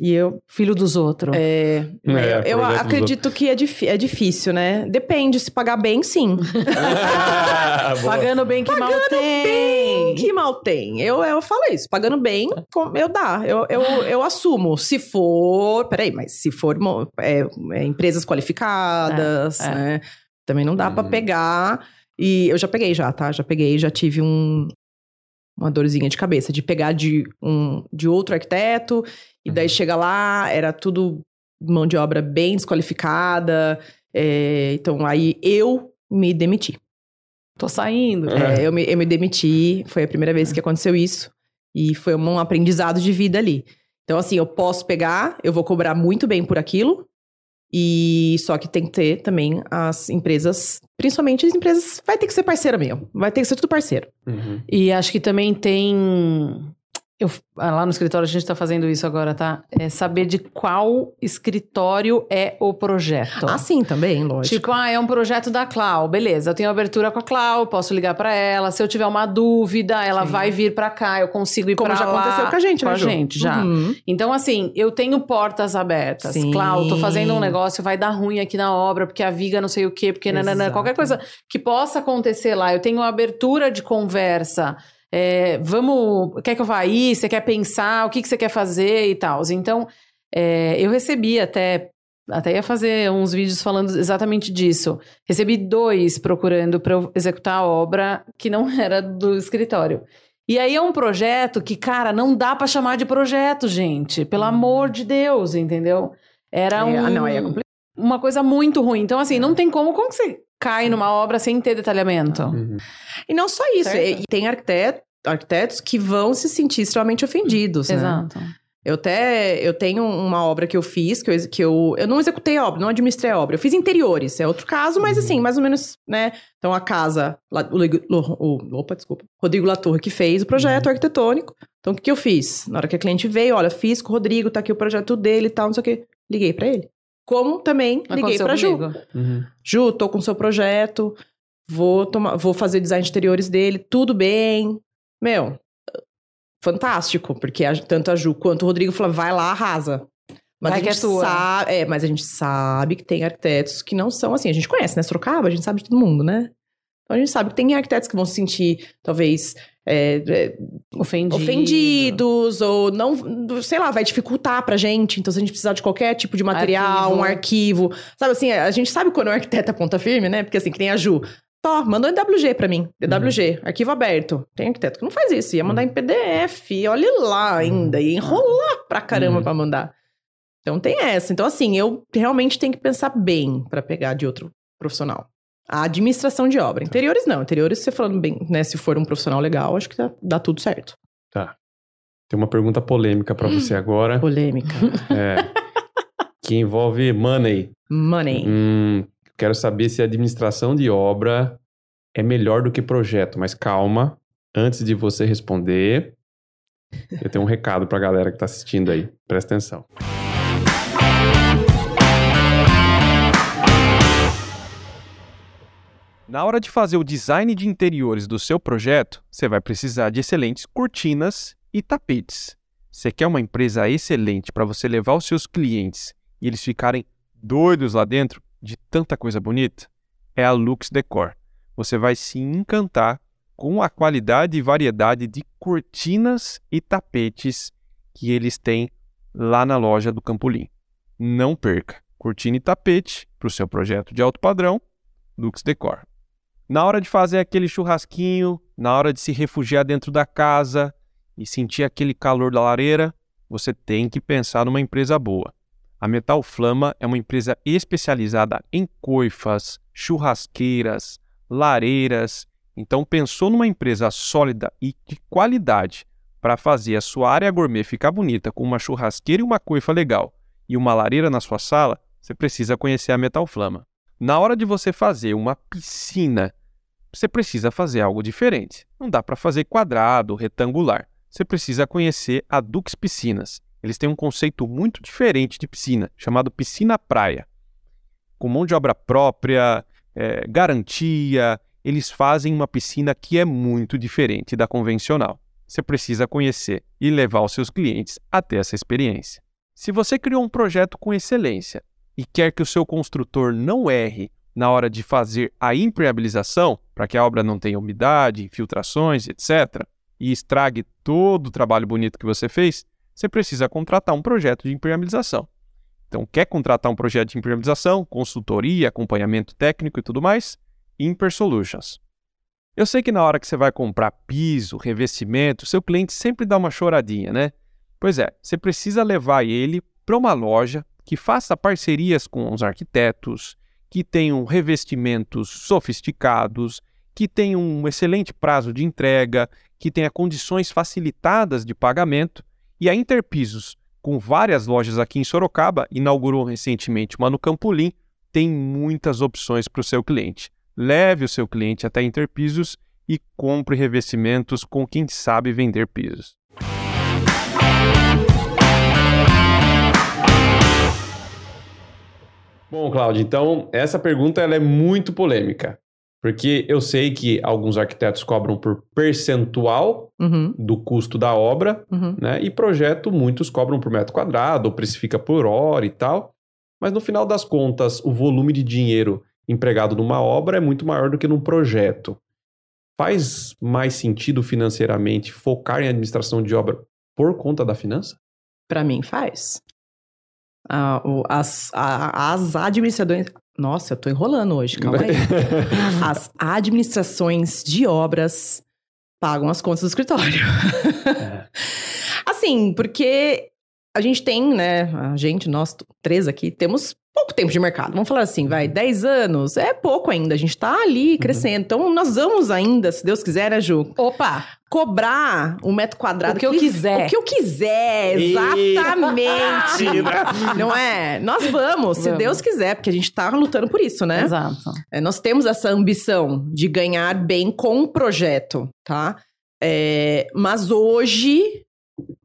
E eu. Filho dos outros. É. é eu, eu acredito que é, é difícil, né? Depende, se pagar bem, sim. Pagando bem que Pagando mal tem. Bem que mal tem. Eu, eu falo isso. Pagando bem, eu dá. Eu, eu, eu assumo. Se for. Peraí, mas se for é, é, empresas qualificadas, é, é. né? Também não dá hum. para pegar. E eu já peguei já, tá? Já peguei, já tive um, uma dorzinha de cabeça de pegar de um de outro arquiteto e daí uhum. chega lá era tudo mão de obra bem desqualificada é, então aí eu me demiti tô saindo é, eu, me, eu me demiti foi a primeira vez que aconteceu isso e foi um aprendizado de vida ali então assim eu posso pegar eu vou cobrar muito bem por aquilo e só que tem que ter também as empresas, principalmente as empresas, vai ter que ser parceira mesmo. Vai ter que ser tudo parceiro. Uhum. E acho que também tem eu, ah, lá no escritório a gente está fazendo isso agora, tá? É saber de qual escritório é o projeto. Ah, sim, também, lógico. Tipo, ah, é um projeto da Clau. Beleza, eu tenho abertura com a Clau, posso ligar para ela. Se eu tiver uma dúvida, ela sim. vai vir para cá, eu consigo ir para lá. Como já aconteceu com a gente, com né, a gente, já. Uhum. Então, assim, eu tenho portas abertas. Sim. Clau, tô fazendo um negócio, vai dar ruim aqui na obra, porque a viga não sei o quê, porque nanana, qualquer coisa que possa acontecer lá. Eu tenho abertura de conversa é, vamos, quer que eu vá aí? Você quer pensar? O que, que você quer fazer e tal? Então, é, eu recebi até, até ia fazer uns vídeos falando exatamente disso. Recebi dois procurando para eu executar a obra que não era do escritório. E aí é um projeto que, cara, não dá para chamar de projeto, gente. Pelo amor de Deus, entendeu? Era um, é, não, é uma coisa muito ruim. Então, assim, não tem como. Como que você cai numa obra sem ter detalhamento. Uhum. E não só isso, e tem arquiteto, arquitetos que vão se sentir extremamente ofendidos, né? Exato. Eu até eu tenho uma obra que eu fiz, que eu, que eu, eu não executei a obra, não administrei a obra. Eu fiz interiores, é outro caso, mas assim, uhum. mais ou menos, né? Então a casa, o, o, o opa, desculpa, Rodrigo Latorre que fez o projeto uhum. arquitetônico. Então o que, que eu fiz? Na hora que a cliente veio, olha, fiz com o Rodrigo, tá aqui o projeto dele e tal, não sei o quê. Liguei para ele. Como também liguei pra Ju. Uhum. Ju, tô com o seu projeto, vou, tomar, vou fazer design de interiores dele, tudo bem. Meu, fantástico, porque a, tanto a Ju quanto o Rodrigo falaram, vai lá, arrasa. Mas vai a gente é sabe, é, mas a gente sabe que tem arquitetos que não são assim. A gente conhece, né? Sorocaba, a gente sabe de todo mundo, né? Então a gente sabe que tem arquitetos que vão se sentir, talvez, é, é, Ofendido. ofendidos, ou não, sei lá, vai dificultar pra gente. Então, se a gente precisar de qualquer tipo de material, arquivo. um arquivo. Sabe assim, a gente sabe quando o arquiteto é ponta firme, né? Porque assim, que nem a Ju. Tó, mandou em WG pra mim. DWG, uhum. arquivo aberto. Tem arquiteto que não faz isso. Ia mandar uhum. em PDF. Olha lá ainda. Ia enrolar pra caramba uhum. pra mandar. Então tem essa. Então, assim, eu realmente tenho que pensar bem para pegar de outro profissional. A administração de obra. Tá. Interiores não. Interiores, você falando bem, né? Se for um profissional legal, acho que dá, dá tudo certo. Tá. Tem uma pergunta polêmica para você agora. Polêmica. É. que envolve money. Money. Hum, quero saber se a administração de obra é melhor do que projeto, mas calma, antes de você responder, eu tenho um recado para a galera que está assistindo aí. Presta atenção. Na hora de fazer o design de interiores do seu projeto, você vai precisar de excelentes cortinas e tapetes. Você quer uma empresa excelente para você levar os seus clientes e eles ficarem doidos lá dentro de tanta coisa bonita? É a Lux Decor. Você vai se encantar com a qualidade e variedade de cortinas e tapetes que eles têm lá na loja do Campolim. Não perca! Cortina e tapete para o seu projeto de alto padrão, Lux Decor. Na hora de fazer aquele churrasquinho, na hora de se refugiar dentro da casa e sentir aquele calor da lareira, você tem que pensar numa empresa boa. A Metal Flama é uma empresa especializada em coifas, churrasqueiras, lareiras. Então, pensou numa empresa sólida e de qualidade para fazer a sua área gourmet ficar bonita com uma churrasqueira e uma coifa legal e uma lareira na sua sala, você precisa conhecer a Metal Flama. Na hora de você fazer uma piscina, você precisa fazer algo diferente. Não dá para fazer quadrado, retangular. Você precisa conhecer a Dux Piscinas. Eles têm um conceito muito diferente de piscina, chamado piscina praia. Com mão de obra própria, é, garantia, eles fazem uma piscina que é muito diferente da convencional. Você precisa conhecer e levar os seus clientes até essa experiência. Se você criou um projeto com excelência e quer que o seu construtor não erre na hora de fazer a impermeabilização, para que a obra não tenha umidade, infiltrações, etc., e estrague todo o trabalho bonito que você fez, você precisa contratar um projeto de impermeabilização. Então, quer contratar um projeto de impermeabilização, consultoria, acompanhamento técnico e tudo mais? Imper Solutions. Eu sei que na hora que você vai comprar piso, revestimento, seu cliente sempre dá uma choradinha, né? Pois é, você precisa levar ele para uma loja que faça parcerias com os arquitetos, que tenham revestimentos sofisticados, que tenham um excelente prazo de entrega, que tenha condições facilitadas de pagamento e a Interpisos, com várias lojas aqui em Sorocaba, inaugurou recentemente uma no Campolim, tem muitas opções para o seu cliente. Leve o seu cliente até Interpisos e compre revestimentos com quem sabe vender pisos. Bom, Cláudio, então essa pergunta ela é muito polêmica. Porque eu sei que alguns arquitetos cobram por percentual uhum. do custo da obra, uhum. né? E projeto, muitos cobram por metro quadrado, ou precifica por hora e tal. Mas no final das contas, o volume de dinheiro empregado numa obra é muito maior do que num projeto. Faz mais sentido financeiramente focar em administração de obra por conta da finança? Para mim, faz. Ah, as, as administrações, nossa, eu tô enrolando hoje, calma aí. As administrações de obras pagam as contas do escritório. É. assim, porque a gente tem, né, a gente, nós três aqui, temos pouco tempo de mercado. Vamos falar assim, vai, 10 anos é pouco ainda. A gente tá ali uhum. crescendo. Uhum. Então, nós vamos ainda, se Deus quiser, né, Ju? Opa! Cobrar um metro quadrado. O que, que eu quiser. O que eu quiser, exatamente. Não é? Nós vamos, se vamos. Deus quiser, porque a gente tá lutando por isso, né? Exato. É, nós temos essa ambição de ganhar bem com o projeto, tá? É, mas hoje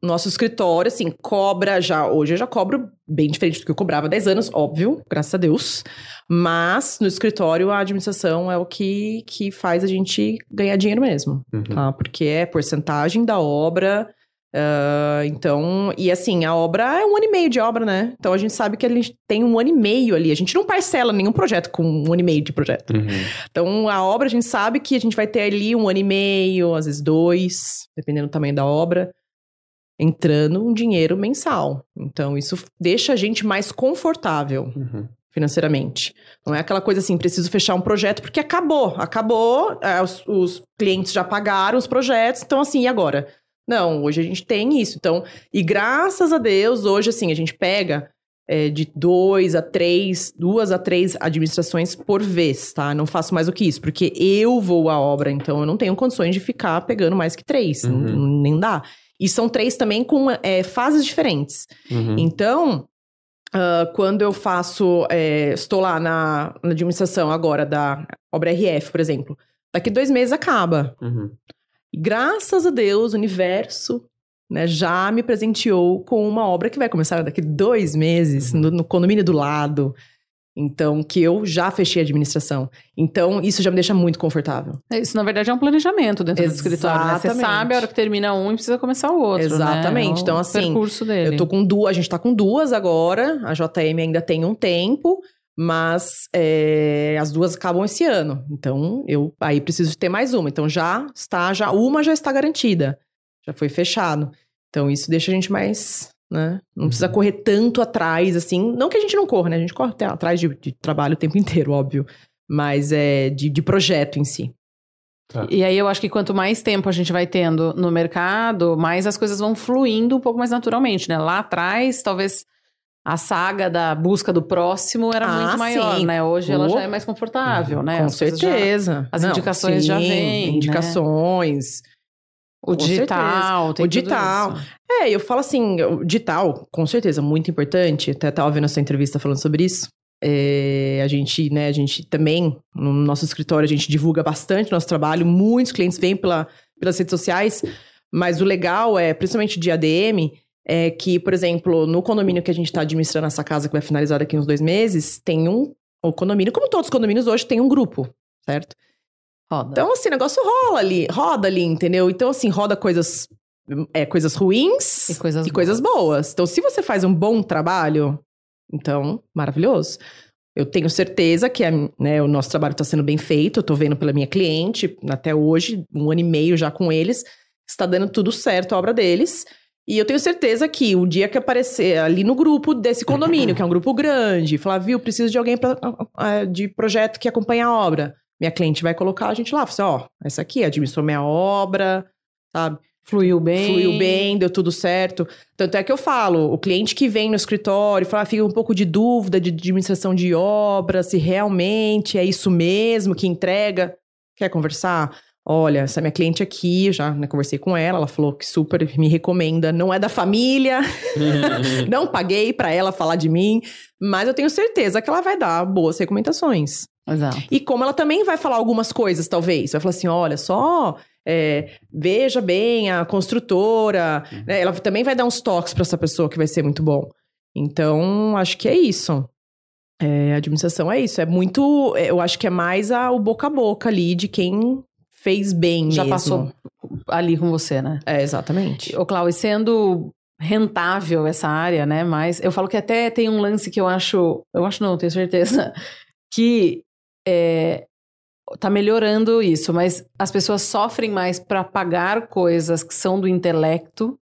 nosso escritório, assim, cobra já. Hoje eu já cobro bem diferente do que eu cobrava há 10 anos, óbvio, graças a Deus. Mas no escritório a administração é o que, que faz a gente ganhar dinheiro mesmo, uhum. tá? Porque é porcentagem da obra. Uh, então, e assim, a obra é um ano e meio de obra, né? Então a gente sabe que a gente tem um ano e meio ali. A gente não parcela nenhum projeto com um ano e meio de projeto. Uhum. Então, a obra a gente sabe que a gente vai ter ali um ano e meio, às vezes dois, dependendo do tamanho da obra entrando um dinheiro mensal. Então, isso deixa a gente mais confortável. Uhum. financeiramente. Não é aquela coisa assim, preciso fechar um projeto porque acabou, acabou, é, os, os, clientes já pagaram os projetos, então assim, e agora? Não, hoje a gente tem isso. Então, e graças a Deus, hoje assim, a gente pega é, de dois a três, duas a três administrações por vez, tá? Não faço mais do que isso, porque eu vou à obra, então eu não tenho condições de ficar pegando mais que três, uhum. nem dá. E são três também com é, fases diferentes. Uhum. Então, uh, quando eu faço, é, estou lá na, na, administração agora da obra RF, por exemplo, daqui dois meses acaba. Uhum. graças a Deus, o universo né, já me presenteou com uma obra que vai começar daqui dois meses, uhum. no, no, condomínio do lado. Então, que eu já fechei a administração. Então, isso já me deixa muito confortável. É, isso, na verdade, é um planejamento dentro Exatamente. do escritório. Né? Você sabe a hora que termina um e precisa começar o outro. Né? Exatamente. Né? então, assim. percurso dele. Eu tô com duas, a gente tá com duas agora. A JM ainda tem um tempo. Mas é, as duas acabam esse ano. Então, eu aí preciso ter mais uma. Então, já está, já uma já está garantida já foi fechado. Então isso deixa a gente mais, né? Não precisa uhum. correr tanto atrás, assim. Não que a gente não corra, né? A gente corre até atrás de, de trabalho o tempo inteiro, óbvio. Mas é de, de projeto em si. Tá. E aí eu acho que quanto mais tempo a gente vai tendo no mercado, mais as coisas vão fluindo um pouco mais naturalmente, né? Lá atrás, talvez a saga da busca do próximo era ah, muito maior, sim. né? Hoje oh. ela já é mais confortável, né? Com as certeza. Já, as Não, indicações sim, já vêm. Né? Indicações. Né? O digital, o digital. É, eu falo assim, o digital, com certeza, muito importante. Até estava vendo essa entrevista falando sobre isso. É, a gente, né, a gente também, no nosso escritório, a gente divulga bastante nosso trabalho. Muitos clientes vêm pela, pelas redes sociais. Mas o legal é, principalmente de ADM, é que, por exemplo, no condomínio que a gente está administrando essa casa, que vai finalizar daqui uns dois meses, tem um. O condomínio, como todos os condomínios hoje, tem um grupo, certo? Roda. Então, assim, o negócio rola ali, roda ali, entendeu? Então, assim, roda coisas, é, coisas ruins e coisas, e boas. coisas boas. Então, se você faz um bom trabalho, então, maravilhoso. Eu tenho certeza que a, né, o nosso trabalho está sendo bem feito. Eu tô vendo pela minha cliente, até hoje, um ano e meio já com eles, está dando tudo certo a obra deles. E eu tenho certeza que o dia que aparecer ali no grupo desse condomínio, que é um grupo grande, falar, viu, preciso de alguém pra, de projeto que acompanha a obra minha cliente vai colocar a gente lá, assim, ó, essa aqui administrou minha obra, sabe? Fluiu bem. Fluiu bem, deu tudo certo. Tanto é que eu falo, o cliente que vem no escritório fala, fica um pouco de dúvida de administração de obra, se realmente é isso mesmo que entrega. Quer conversar? Olha, essa minha cliente aqui, já né, conversei com ela, ela falou que super me recomenda, não é da família, não paguei para ela falar de mim, mas eu tenho certeza que ela vai dar boas recomendações. Exato. E como ela também vai falar algumas coisas, talvez. Vai falar assim: olha só, é, veja bem a construtora. Uhum. Né? Ela também vai dar uns toques para essa pessoa que vai ser muito bom. Então, acho que é isso. É, a administração é isso. É muito. É, eu acho que é mais a, o boca a boca ali de quem fez bem Já mesmo. passou ali com você, né? É, exatamente. Ô, Cláudio, sendo rentável essa área, né? Mas eu falo que até tem um lance que eu acho. Eu acho não, tenho certeza. Que é, tá melhorando isso, mas as pessoas sofrem mais para pagar coisas que são do intelecto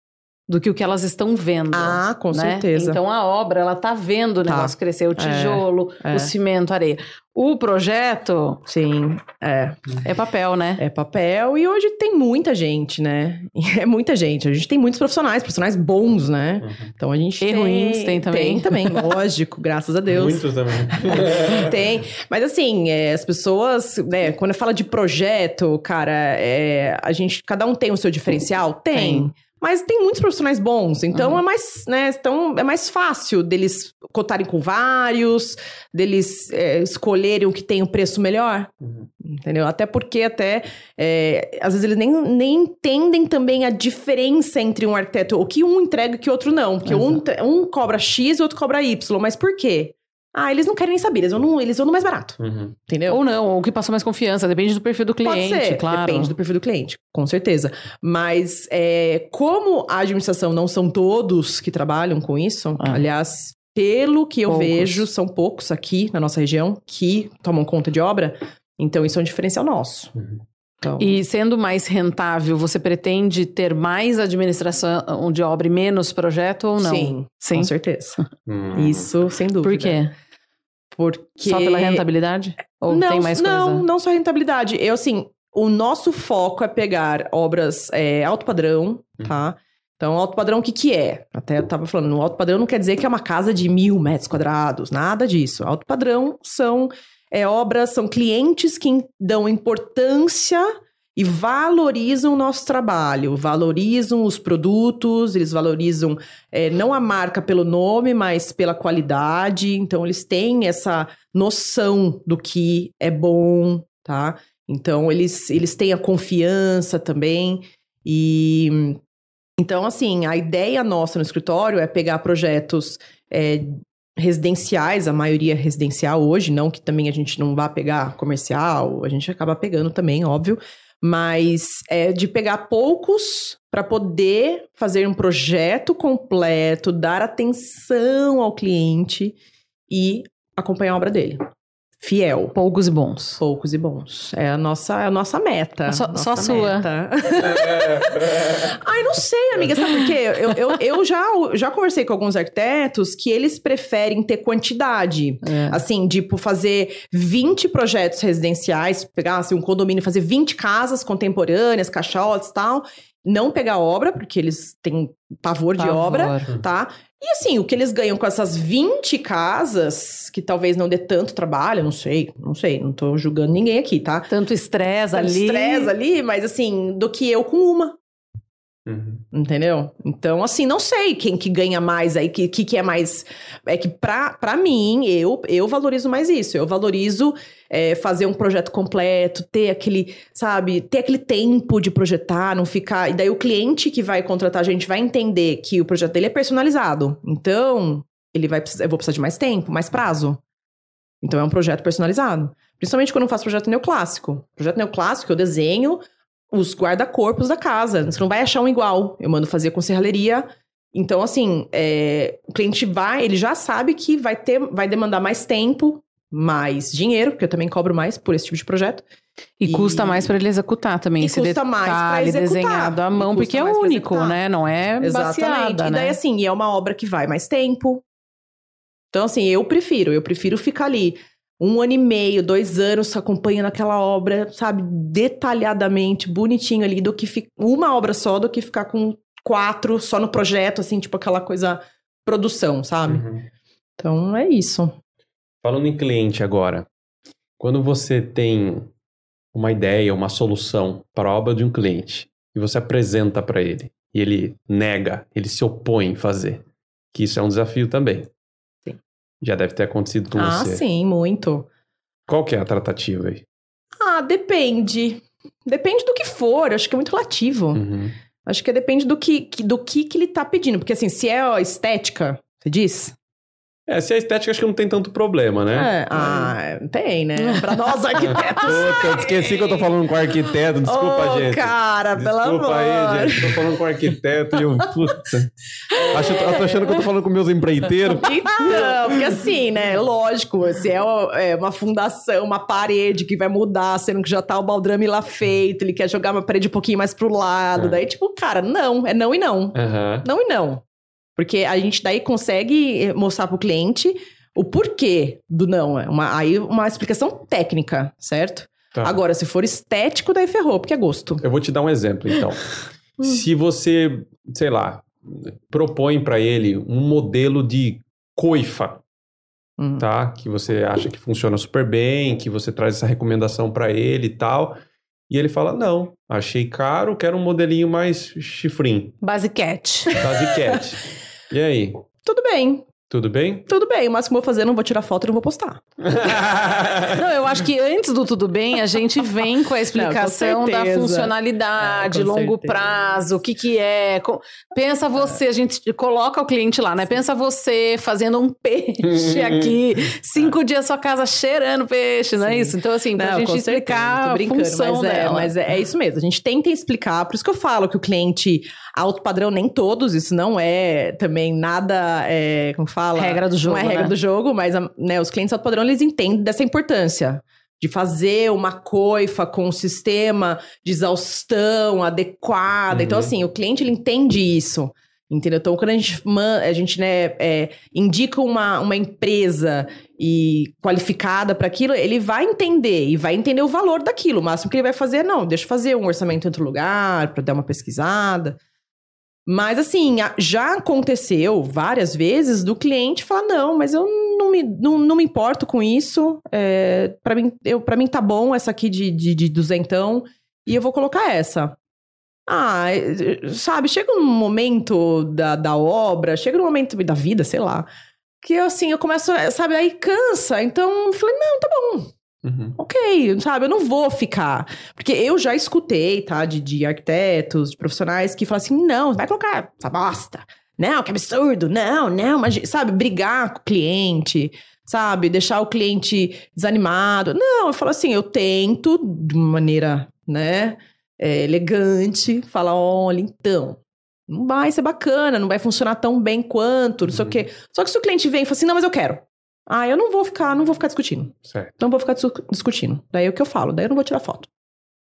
do que o que elas estão vendo. Ah, com né? certeza. Então a obra, ela tá vendo o tá. negócio crescer, o é, tijolo, é, é. o cimento, a areia. O projeto. Sim, é. É papel, né? É papel. E hoje tem muita gente, né? É muita gente. A gente tem muitos profissionais, profissionais bons, né? Uhum. Então a gente e tem. ruins tem também. Tem também, lógico, graças a Deus. Muitos também. tem. Mas assim, é, as pessoas, né? Quando fala de projeto, cara, é, a gente. Cada um tem o seu diferencial? Tem. tem. Mas tem muitos profissionais bons, então uhum. é mais, né, então é mais fácil deles cotarem com vários, deles é, escolherem o que tem o preço melhor, uhum. entendeu? Até porque até, é, às vezes eles nem, nem entendem também a diferença entre um arquiteto, o que um entrega e o que outro não, porque um, um cobra X e outro cobra Y, mas por quê? Ah, eles não querem nem saber, eles vão no, eles vão no mais barato. Uhum. Entendeu? Ou não, ou que passou mais confiança, depende do perfil do cliente, Pode ser, claro. Depende do perfil do cliente, com certeza. Mas é, como a administração não são todos que trabalham com isso, ah. aliás, pelo que eu poucos. vejo, são poucos aqui na nossa região que tomam conta de obra, então isso é um diferencial nosso. Uhum. Então... E sendo mais rentável, você pretende ter mais administração de obra e menos projeto ou não? Sim, Sim. com certeza. Hum. Isso, sem dúvida. Por quê? Porque... Só pela rentabilidade? Ou não, tem mais coisa? Não, não só rentabilidade. Eu, assim, o nosso foco é pegar obras é, alto padrão, hum. tá? Então, alto padrão, o que que é? Até eu tava falando, no alto padrão não quer dizer que é uma casa de mil metros quadrados, nada disso. Alto padrão são é, obras, são clientes que dão importância e valorizam o nosso trabalho, valorizam os produtos, eles valorizam é, não a marca pelo nome, mas pela qualidade. Então, eles têm essa noção do que é bom, tá? Então, eles, eles têm a confiança também. E então, assim, a ideia nossa no escritório é pegar projetos é, residenciais, a maioria é residencial hoje, não que também a gente não vá pegar comercial, a gente acaba pegando também, óbvio, mas é de pegar poucos para poder fazer um projeto completo, dar atenção ao cliente e acompanhar a obra dele fiel. Poucos e bons. Poucos e bons. É a nossa, é a nossa meta. Só, nossa só a sua. Ai, não sei, amiga. Sabe por quê? Eu, eu, eu já, já conversei com alguns arquitetos que eles preferem ter quantidade. É. Assim, tipo, fazer 20 projetos residenciais, pegar assim, um condomínio, fazer 20 casas contemporâneas, caixotes e tal. Não pegar obra, porque eles têm pavor, pavor. de obra, tá? E assim, o que eles ganham com essas 20 casas, que talvez não dê tanto trabalho, não sei, não sei, não tô julgando ninguém aqui, tá? Tanto estresse ali. estresse ali, mas assim, do que eu com uma. Uhum. Entendeu? Então, assim, não sei quem que ganha mais aí, que, que, que é mais. É que pra, pra mim, eu, eu valorizo mais isso. Eu valorizo é, fazer um projeto completo, ter aquele, sabe, ter aquele tempo de projetar, não ficar. E daí o cliente que vai contratar a gente vai entender que o projeto dele é personalizado. Então, ele vai precisar, eu vou precisar de mais tempo, mais prazo. Então é um projeto personalizado. Principalmente quando eu faço projeto neoclássico. Projeto neoclássico, eu desenho os guarda-corpos da casa. Você não vai achar um igual. Eu mando fazer com serralheria. Então, assim, é, o cliente vai, ele já sabe que vai ter, vai demandar mais tempo, mais dinheiro, porque eu também cobro mais por esse tipo de projeto. E, e... custa mais para ele executar também. E esse custa mais para executar. desenhado à mão, porque é único, né? Não é Exatamente. Baseada, e daí, né? assim, é uma obra que vai mais tempo. Então, assim, eu prefiro. Eu prefiro ficar ali um ano e meio, dois anos acompanhando aquela obra, sabe, detalhadamente, bonitinho ali, do que fi... uma obra só, do que ficar com quatro só no projeto, assim, tipo aquela coisa produção, sabe? Uhum. Então é isso. Falando em cliente agora, quando você tem uma ideia, uma solução para a obra de um cliente e você apresenta para ele e ele nega, ele se opõe em fazer, que isso é um desafio também. Já deve ter acontecido com ah, você. Ah, sim, muito. Qual que é a tratativa aí? Ah, depende. Depende do que for, acho que é muito relativo. Uhum. Acho que depende do que, do que, que ele tá pedindo. Porque assim, se é estética, você diz? É, se é estética, acho que não tem tanto problema, né? É, ah, tem, né? Pra nós arquitetos. Puta, eu esqueci que eu tô falando com arquiteto, desculpa, oh, gente. cara, pelo amor. Desculpa aí, gente, tô falando com arquiteto e eu, puta. Acho, eu tô achando que eu tô falando com meus empreiteiros. Então, porque assim, né, lógico, se é, é uma fundação, uma parede que vai mudar, sendo que já tá o baldrame lá feito, ele quer jogar uma parede um pouquinho mais pro lado, é. daí tipo, cara, não, é não e não. Uhum. Não e não. Porque a gente daí consegue mostrar para o cliente o porquê do não. É uma, aí uma explicação técnica, certo? Tá. Agora, se for estético, daí ferrou, porque é gosto. Eu vou te dar um exemplo, então. Hum. se você, sei lá, propõe para ele um modelo de coifa, hum. tá? Que você acha que funciona super bem, que você traz essa recomendação para ele e tal. E ele fala: Não, achei caro, quero um modelinho mais chifrinho. Basiquete. Basiquete. E aí? Tudo bem. Tudo bem? Tudo bem, o máximo que eu vou fazer, não vou tirar foto e não vou postar. não, eu acho que antes do tudo bem, a gente vem com a explicação não, com da funcionalidade, é, longo certeza. prazo, o que que é. Pensa você, a gente coloca o cliente lá, né? Pensa você fazendo um peixe aqui, cinco dias sua casa cheirando peixe, não é isso? Então, assim, pra não, gente explicar a função mas, é, mas é, é isso mesmo, a gente tenta explicar, por isso que eu falo que o cliente alto padrão, nem todos, isso não é também nada, é, como fala? Regra do jogo, Não é regra né? do jogo, mas né, os clientes alto padrão, eles entendem dessa importância de fazer uma coifa com um sistema de exaustão adequado. Então, uhum. Então, assim, o cliente, ele entende isso. Entendeu? Então, quando a gente, a gente né, é, indica uma, uma empresa e qualificada para aquilo, ele vai entender e vai entender o valor daquilo. O máximo que ele vai fazer é, não, deixa eu fazer um orçamento em outro lugar para dar uma pesquisada. Mas, assim, já aconteceu várias vezes do cliente falar: não, mas eu não me, não, não me importo com isso. É, para mim, eu, mim tá bom essa aqui de, de, de duzentão e eu vou colocar essa. Ah, sabe, chega um momento da, da obra, chega um momento da vida, sei lá, que assim, eu começo, sabe, aí cansa. Então, eu falei, não, tá bom. Uhum. Ok, sabe, eu não vou ficar. Porque eu já escutei, tá, de, de arquitetos, de profissionais que falam assim: não, vai colocar essa bosta. Não, que absurdo. Não, não, mas, sabe, brigar com o cliente, sabe, deixar o cliente desanimado. Não, eu falo assim: eu tento, de uma maneira, né, é, elegante, falar: olha, então, não vai ser bacana, não vai funcionar tão bem quanto, não uhum. sei o quê. Uhum. Só que se o cliente vem e fala assim, não, mas eu quero. Ah, eu não vou ficar, não vou ficar discutindo. Certo. Não vou ficar discutindo. Daí é o que eu falo, daí eu não vou tirar foto.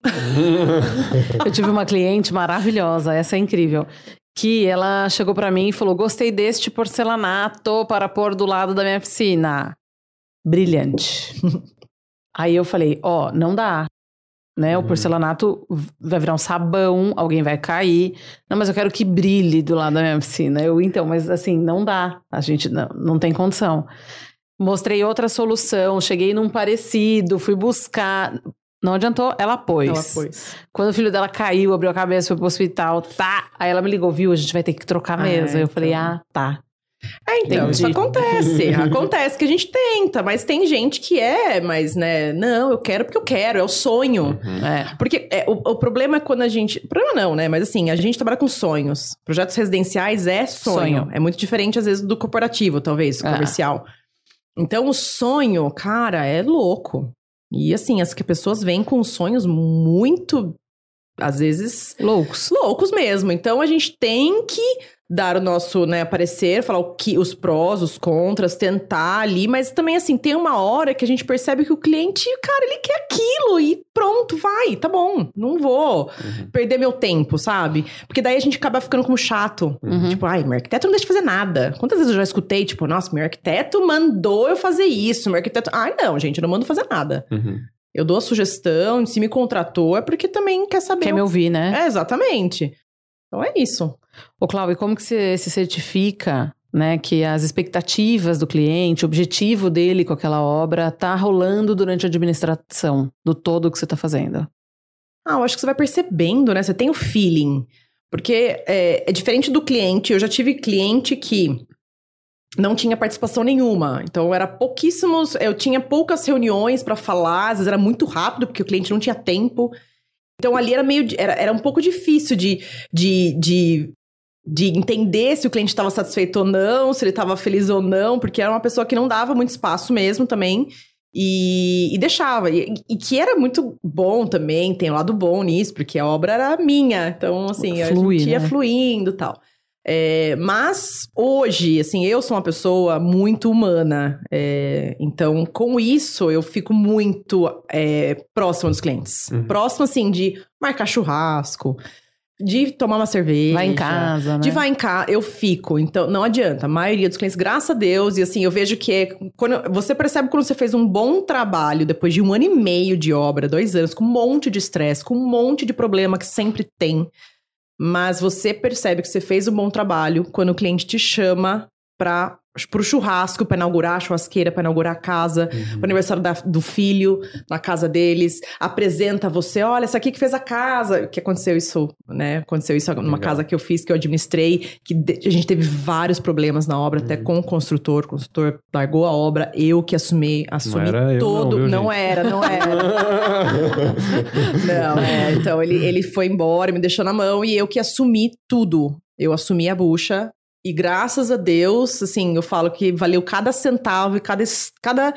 eu tive uma cliente maravilhosa, essa é incrível, que ela chegou para mim e falou: "Gostei deste porcelanato para pôr do lado da minha piscina". Brilhante. Aí eu falei: "Ó, oh, não dá né? Uhum. O porcelanato vai virar um sabão, alguém vai cair. Não, mas eu quero que brilhe do lado da minha piscina. Eu, então, mas assim, não dá. A gente não, não tem condição. Mostrei outra solução, cheguei num parecido, fui buscar. Não adiantou, ela pôs. Ela pôs. Quando o filho dela caiu, abriu a cabeça, foi pro hospital, tá. Aí ela me ligou, viu? A gente vai ter que trocar mesmo. Ah, eu falei, então. ah, tá. É, então, Entendi. isso acontece. acontece que a gente tenta, mas tem gente que é, mas, né, não, eu quero porque eu quero, é o sonho. Uhum. É. Porque é, o, o, problema é quando a gente. Problema não, né? Mas assim, a gente trabalha com sonhos. Projetos residenciais é sonho. sonho. É muito diferente, às vezes, do corporativo, talvez, é. comercial. Então, o sonho, cara, é louco. E assim, as que pessoas vêm com sonhos muito às vezes loucos. Loucos mesmo. Então a gente tem que dar o nosso, né, parecer, falar o que os prós, os contras, tentar ali, mas também assim, tem uma hora que a gente percebe que o cliente, cara, ele quer aquilo e pronto, vai, tá bom, não vou uhum. perder meu tempo, sabe? Porque daí a gente acaba ficando como chato. Uhum. Tipo, ai, meu arquiteto não deixa de fazer nada. Quantas vezes eu já escutei, tipo, nossa, meu arquiteto mandou eu fazer isso, meu arquiteto, ai, não, gente, eu não mando fazer nada. Uhum. Eu dou a sugestão, se me contratou, é porque também quer saber. Quer me ouvir, né? É, exatamente. Então é isso. Ô, Cláudio, como que você se certifica né, que as expectativas do cliente, o objetivo dele com aquela obra tá rolando durante a administração do todo que você está fazendo? Ah, eu acho que você vai percebendo, né? Você tem o feeling. Porque é, é diferente do cliente. Eu já tive cliente que não tinha participação nenhuma. Então, era pouquíssimos. Eu tinha poucas reuniões para falar, às vezes era muito rápido, porque o cliente não tinha tempo. Então, ali era meio. Era, era um pouco difícil de, de, de, de entender se o cliente estava satisfeito ou não, se ele estava feliz ou não, porque era uma pessoa que não dava muito espaço mesmo também. E, e deixava. E, e, que era muito bom também, tem um lado bom nisso, porque a obra era minha. Então, assim, Flui, a gente ia né? fluindo e tal. É, mas hoje, assim, eu sou uma pessoa muito humana. É, então, com isso, eu fico muito é, próxima dos clientes. Uhum. Próximo, assim, de marcar churrasco, de tomar uma cerveja. Vai em casa, né? De vai em casa, eu fico. Então, não adianta. A maioria dos clientes, graças a Deus, e assim, eu vejo que é. Quando, você percebe quando você fez um bom trabalho, depois de um ano e meio de obra, dois anos, com um monte de estresse, com um monte de problema que sempre tem. Mas você percebe que você fez um bom trabalho quando o cliente te chama para pro churrasco, para inaugurar a churrasqueira, para inaugurar a casa, uhum. pro aniversário da, do filho, na casa deles, apresenta você, olha, essa aqui que fez a casa, que aconteceu isso, né? Aconteceu isso numa Legal. casa que eu fiz, que eu administrei, que a gente teve vários problemas na obra, uhum. até com o construtor, o construtor largou a obra, eu que assumi, assumi não todo, não, viu, não era, não era. não, é, então ele, ele foi embora, me deixou na mão e eu que assumi tudo. Eu assumi a bucha e graças a Deus, assim, eu falo que valeu cada centavo e cada cada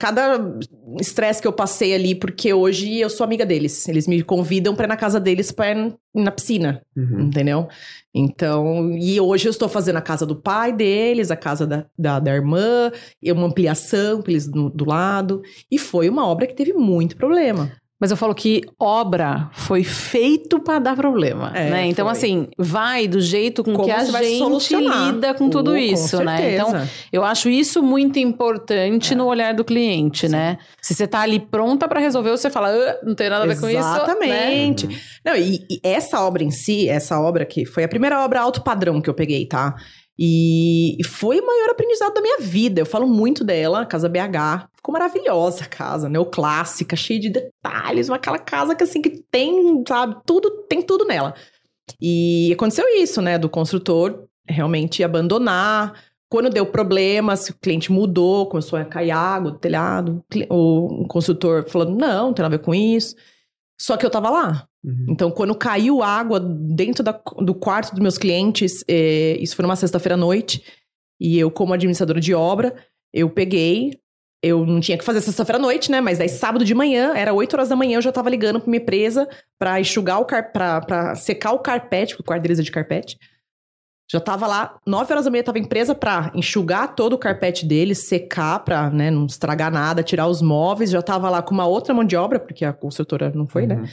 cada estresse que eu passei ali, porque hoje eu sou amiga deles. Eles me convidam para ir na casa deles para ir na piscina, uhum. entendeu? Então, e hoje eu estou fazendo a casa do pai deles, a casa da, da, da irmã, e uma ampliação eles do, do lado. E foi uma obra que teve muito problema. Mas eu falo que obra foi feito para dar problema, é, né? Então, foi. assim, vai do jeito com Como que a gente lida com tudo uh, isso, com né? Então, eu acho isso muito importante é. no olhar do cliente, Sim. né? Se você tá ali pronta para resolver, você fala, ah, não tem nada a ver com isso. Exatamente. Né? Não, e, e essa obra em si, essa obra que foi a primeira obra alto padrão que eu peguei, tá? E foi o maior aprendizado da minha vida. Eu falo muito dela, Casa BH. Ficou maravilhosa a casa, neoclássica, cheia de detalhes, aquela casa que assim que tem, sabe, tudo, tem tudo nela. E aconteceu isso, né, do construtor realmente abandonar. Quando deu problemas, o cliente mudou, começou a cair água do telhado, o construtor falou: "Não, não tem nada a ver com isso". Só que eu tava lá. Uhum. Então, quando caiu água dentro da, do quarto dos meus clientes, é, isso foi numa sexta-feira à noite, e eu, como administradora de obra, eu peguei. Eu não tinha que fazer sexta-feira à noite, né? Mas daí sábado de manhã, era 8 horas da manhã, eu já tava ligando pra minha empresa pra enxugar o car... pra, pra secar o carpete, porque o quarto deles é de carpete. Já tava lá, 9 horas da manhã, tava em empresa pra enxugar todo o carpete deles, secar pra, né, não estragar nada, tirar os móveis. Já tava lá com uma outra mão de obra, porque a construtora não foi, né? uhum. né?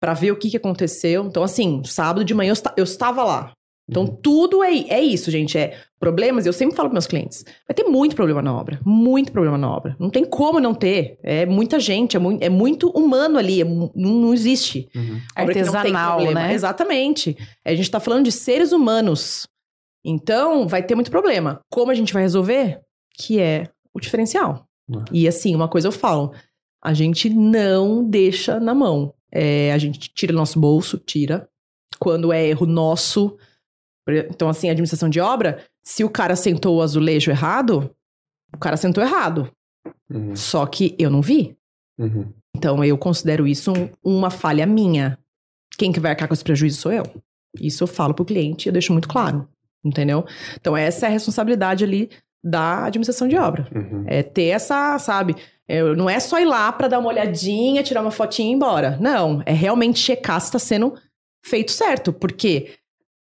para ver o que, que aconteceu. Então, assim, sábado de manhã eu, eu estava lá. Então, uhum. tudo é, é isso, gente. É problemas. Eu sempre falo para meus clientes: vai ter muito problema na obra. Muito problema na obra. Não tem como não ter. É muita gente, é, mu é muito humano ali. É, não, não, existe. Uhum. Artesanal, né? Exatamente. A gente está falando de seres humanos. Então, vai ter muito problema. Como a gente vai resolver? Que é o diferencial. Uhum. E assim, uma coisa eu falo: a gente não deixa na mão. É, a gente tira do nosso bolso, tira. Quando é erro nosso. Então, assim, administração de obra, se o cara sentou o azulejo errado, o cara sentou errado. Uhum. Só que eu não vi. Uhum. Então, eu considero isso um, uma falha minha. Quem que vai arcar com esse prejuízo sou eu. Isso eu falo pro cliente e eu deixo muito claro. Entendeu? Então, essa é a responsabilidade ali da administração de obra. Uhum. É ter essa, sabe? É, não é só ir lá para dar uma olhadinha, tirar uma fotinha e ir embora. Não, é realmente checar se está sendo feito certo. Porque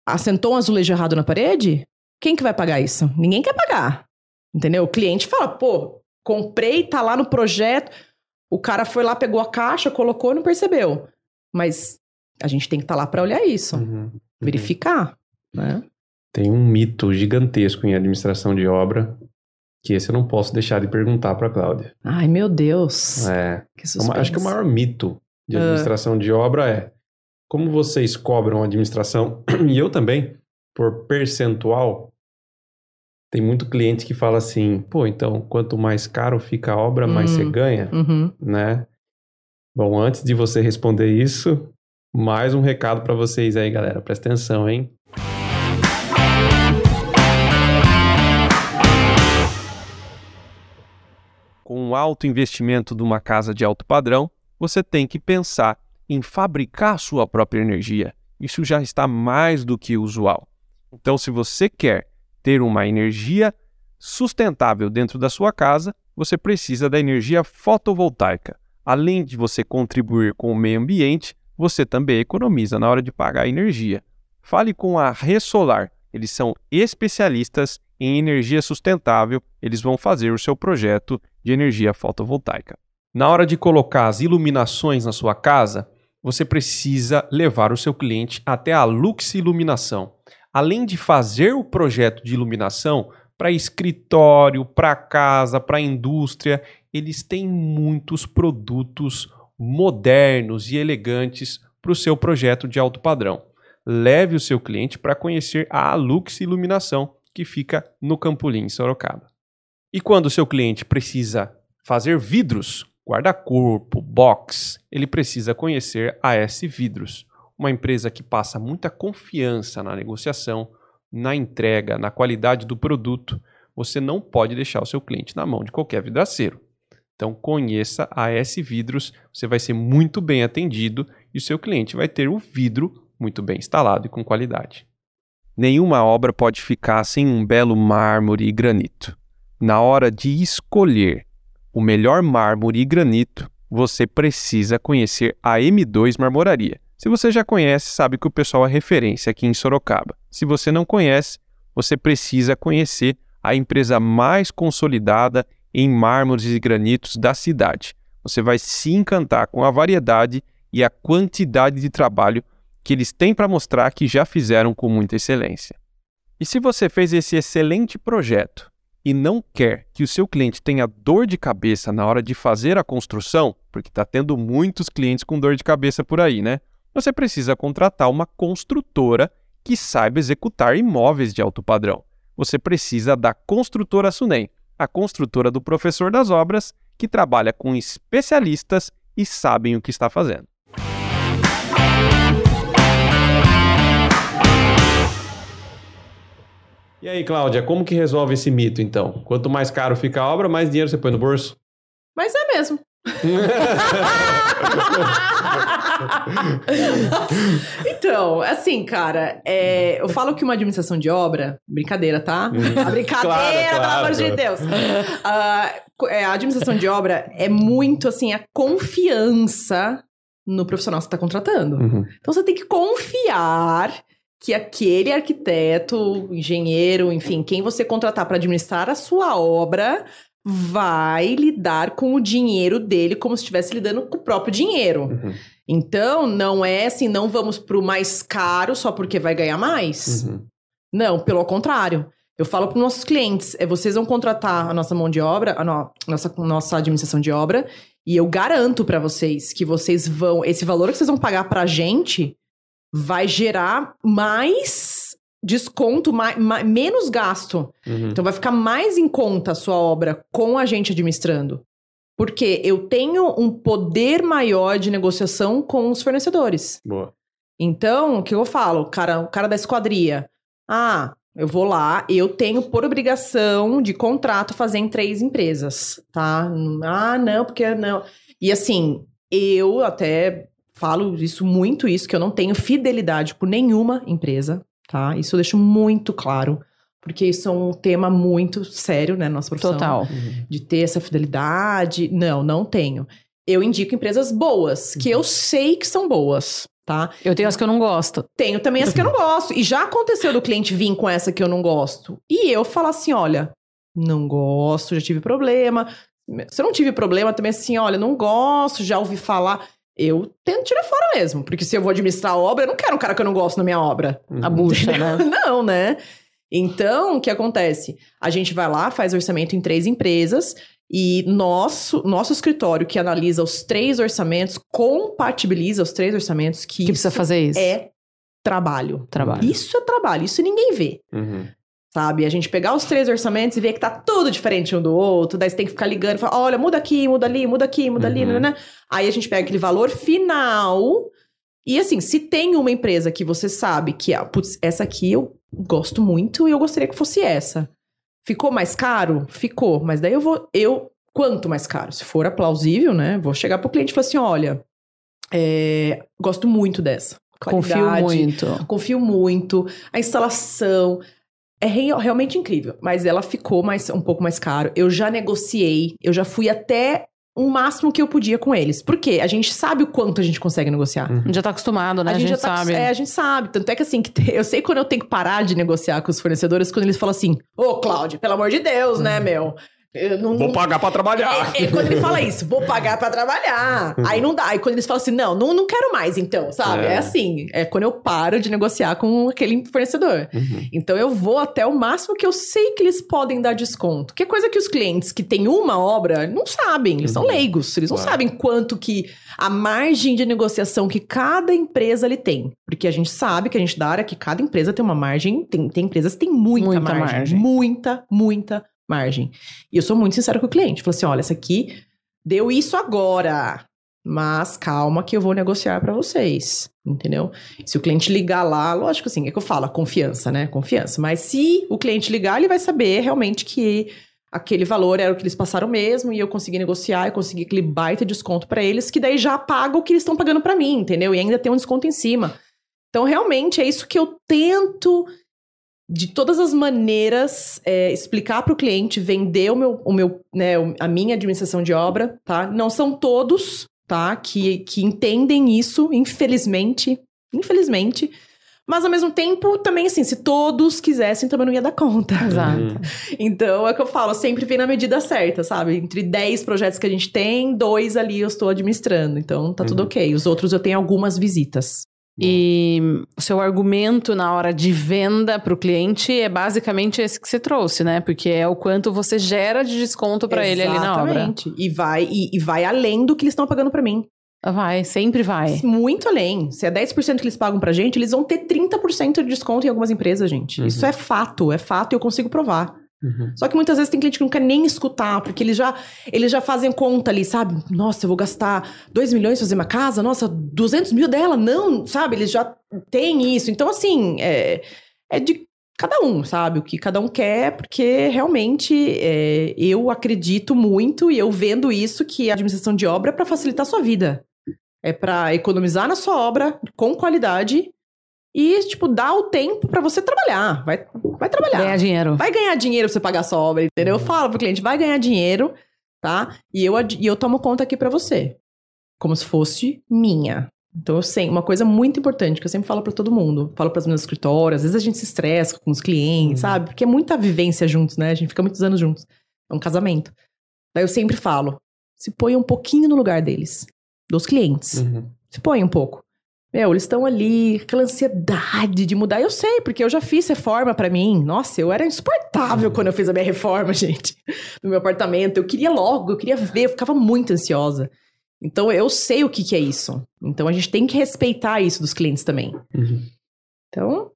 assentou um azulejo errado na parede, quem que vai pagar isso? Ninguém quer pagar. Entendeu? O cliente fala, pô, comprei, tá lá no projeto. O cara foi lá, pegou a caixa, colocou e não percebeu. Mas a gente tem que estar tá lá para olhar isso, uhum, uhum. verificar, né? Tem um mito gigantesco em administração de obra que esse eu não posso deixar de perguntar para Cláudia. Ai, meu Deus. É. Que acho que o maior mito de ah. administração uh. de obra é como vocês cobram administração, e eu também, por percentual, tem muito cliente que fala assim, pô, então quanto mais caro fica a obra, mais você hum, ganha, uhum. né? Bom, antes de você responder isso, mais um recado para vocês aí, galera. Presta atenção, hein? com um alto investimento de uma casa de alto padrão, você tem que pensar em fabricar sua própria energia. Isso já está mais do que usual. Então, se você quer ter uma energia sustentável dentro da sua casa, você precisa da energia fotovoltaica. Além de você contribuir com o meio ambiente, você também economiza na hora de pagar a energia. Fale com a Ressolar. Eles são especialistas em energia sustentável, eles vão fazer o seu projeto de energia fotovoltaica. Na hora de colocar as iluminações na sua casa, você precisa levar o seu cliente até a Lux Iluminação. Além de fazer o projeto de iluminação para escritório, para casa, para indústria, eles têm muitos produtos modernos e elegantes para o seu projeto de alto padrão. Leve o seu cliente para conhecer a Lux Iluminação que fica no Campolim, Sorocaba. E quando o seu cliente precisa fazer vidros, guarda-corpo, box, ele precisa conhecer a S Vidros, uma empresa que passa muita confiança na negociação, na entrega, na qualidade do produto. Você não pode deixar o seu cliente na mão de qualquer vidraceiro. Então conheça a S Vidros, você vai ser muito bem atendido e o seu cliente vai ter o vidro muito bem instalado e com qualidade. Nenhuma obra pode ficar sem um belo mármore e granito. Na hora de escolher o melhor mármore e granito, você precisa conhecer a M2 Marmoraria. Se você já conhece, sabe que o pessoal é referência aqui em Sorocaba. Se você não conhece, você precisa conhecer a empresa mais consolidada em mármores e granitos da cidade. você vai se encantar com a variedade e a quantidade de trabalho que eles têm para mostrar que já fizeram com muita excelência. E se você fez esse excelente projeto e não quer que o seu cliente tenha dor de cabeça na hora de fazer a construção, porque está tendo muitos clientes com dor de cabeça por aí, né? Você precisa contratar uma construtora que saiba executar imóveis de alto padrão. Você precisa da Construtora Sunem, a construtora do professor das obras, que trabalha com especialistas e sabem o que está fazendo. E aí, Cláudia, como que resolve esse mito, então? Quanto mais caro fica a obra, mais dinheiro você põe no bolso? Mas é mesmo. então, assim, cara, é, eu falo que uma administração de obra, brincadeira, tá? Uhum. A brincadeira, claro, claro, pelo amor de Deus. Uh, a administração de obra é muito assim, a confiança no profissional que você está contratando. Uhum. Então você tem que confiar que aquele arquiteto, engenheiro, enfim, quem você contratar para administrar a sua obra vai lidar com o dinheiro dele como se estivesse lidando com o próprio dinheiro. Uhum. Então, não é assim, não vamos para o mais caro só porque vai ganhar mais. Uhum. Não, pelo contrário. Eu falo para os nossos clientes, é, vocês vão contratar a nossa mão de obra, a no, nossa, nossa administração de obra, e eu garanto para vocês que vocês vão, esse valor que vocês vão pagar para a gente vai gerar mais desconto, mais, mais, menos gasto. Uhum. Então vai ficar mais em conta a sua obra com a gente administrando. Porque eu tenho um poder maior de negociação com os fornecedores. Boa. Então, o que eu falo? Cara, o cara da esquadria. Ah, eu vou lá, eu tenho por obrigação de contrato fazer em três empresas, tá? Ah, não, porque não. E assim, eu até falo isso muito isso que eu não tenho fidelidade por nenhuma empresa, tá? Isso eu deixo muito claro, porque isso é um tema muito sério, né, nossa profissão. Total. Uhum. De ter essa fidelidade. Não, não tenho. Eu indico empresas boas, que eu sei que são boas, tá? Eu tenho as que eu não gosto. Tenho também as que eu não gosto. E já aconteceu do cliente vir com essa que eu não gosto. E eu falar assim, olha, não gosto, já tive problema. Se eu não tive problema, também assim, olha, não gosto, já ouvi falar eu tento tirar fora mesmo. Porque se eu vou administrar a obra, eu não quero um cara que eu não gosto na minha obra. Uhum. A bucha, né? Não, né? Então, o que acontece? A gente vai lá, faz orçamento em três empresas e nosso, nosso escritório que analisa os três orçamentos, compatibiliza os três orçamentos que, que precisa fazer isso. É trabalho. Trabalho. Isso é trabalho, isso ninguém vê. Uhum sabe? A gente pegar os três orçamentos e ver que tá tudo diferente um do outro, daí você tem que ficar ligando e falar, olha, muda aqui, muda ali, muda aqui, muda uhum. ali, né? Aí a gente pega aquele valor final e assim, se tem uma empresa que você sabe que, ah, putz, essa aqui eu gosto muito e eu gostaria que fosse essa. Ficou mais caro? Ficou, mas daí eu vou, eu, quanto mais caro? Se for plausível, né? Vou chegar pro cliente e falar assim, olha, é, gosto muito dessa. Qualidade, confio muito. Confio muito. A instalação, é realmente incrível, mas ela ficou mais, um pouco mais caro. Eu já negociei, eu já fui até o máximo que eu podia com eles. Por quê? A gente sabe o quanto a gente consegue negociar. Uhum. A gente já tá acostumado, né? A gente, a gente já tá, sabe. É, a gente sabe. Tanto é que assim, que eu sei quando eu tenho que parar de negociar com os fornecedores, quando eles falam assim, ô, oh, Cláudio, pelo amor de Deus, né, uhum. né, meu? Não, vou pagar para trabalhar. É, é, quando ele fala isso, vou pagar para trabalhar. aí não dá. Aí quando eles falam assim, não, não, não quero mais, então, sabe? É. é assim. É quando eu paro de negociar com aquele fornecedor. Uhum. Então eu vou até o máximo que eu sei que eles podem dar desconto. Que é coisa que os clientes que têm uma obra não sabem. Eles uhum. são leigos. Eles não sabem quanto que a margem de negociação que cada empresa ele tem. Porque a gente sabe que a gente dá área que cada empresa tem uma margem. Tem, tem empresas que têm muita, muita margem, margem. Muita, muita margem. E eu sou muito sincera com o cliente. Falei assim: olha, essa aqui deu isso agora. Mas calma que eu vou negociar para vocês, entendeu? Se o cliente ligar lá, lógico assim, é que eu falo, confiança, né? Confiança. Mas se o cliente ligar, ele vai saber realmente que aquele valor era o que eles passaram mesmo e eu consegui negociar e consegui aquele baita desconto para eles, que daí já paga o que eles estão pagando para mim, entendeu? E ainda tem um desconto em cima. Então, realmente, é isso que eu tento de todas as maneiras é, explicar para o cliente, vender o meu, o meu, né, a minha administração de obra, tá? Não são todos, tá? Que, que entendem isso, infelizmente, infelizmente. Mas ao mesmo tempo, também assim, se todos quisessem, também não ia dar conta. Exato. Uhum. Então é o que eu falo, sempre vem na medida certa, sabe? Entre 10 projetos que a gente tem, dois ali eu estou administrando. Então tá uhum. tudo ok. Os outros eu tenho algumas visitas. E o seu argumento na hora de venda para o cliente é basicamente esse que você trouxe, né? Porque é o quanto você gera de desconto para ele ali na obra. Exatamente. E vai, e, e vai além do que eles estão pagando para mim. Vai, sempre vai. Muito além. Se é 10% que eles pagam pra gente, eles vão ter 30% de desconto em algumas empresas, gente. Uhum. Isso é fato, é fato e eu consigo provar. Uhum. Só que muitas vezes tem cliente que não quer nem escutar, porque eles já, eles já fazem conta ali, sabe? Nossa, eu vou gastar 2 milhões fazer uma casa, nossa, 200 mil dela, não, sabe? Eles já têm isso. Então, assim, é, é de cada um, sabe? O que cada um quer, porque realmente é, eu acredito muito e eu vendo isso que a administração de obra é para facilitar a sua vida. É para economizar na sua obra com qualidade e, tipo, dar o tempo para você trabalhar. Vai, vai trabalhar. Ganhar dinheiro. Vai ganhar dinheiro pra você pagar a sua obra, entendeu? Eu falo pro cliente, vai ganhar dinheiro, tá? E eu, e eu tomo conta aqui para você. Como se fosse minha. Então, eu sei, uma coisa muito importante que eu sempre falo para todo mundo, falo para as minhas escritórias, às vezes a gente se estressa com os clientes, uhum. sabe? Porque é muita vivência juntos, né? A gente fica muitos anos juntos. É um casamento. Daí eu sempre falo, se põe um pouquinho no lugar deles, dos clientes. Uhum. Se põe um pouco. Meu, eles estão ali, aquela ansiedade de mudar. Eu sei, porque eu já fiz reforma para mim. Nossa, eu era insuportável quando eu fiz a minha reforma, gente, no meu apartamento. Eu queria logo, eu queria ver, eu ficava muito ansiosa. Então eu sei o que, que é isso. Então a gente tem que respeitar isso dos clientes também. Uhum. Então,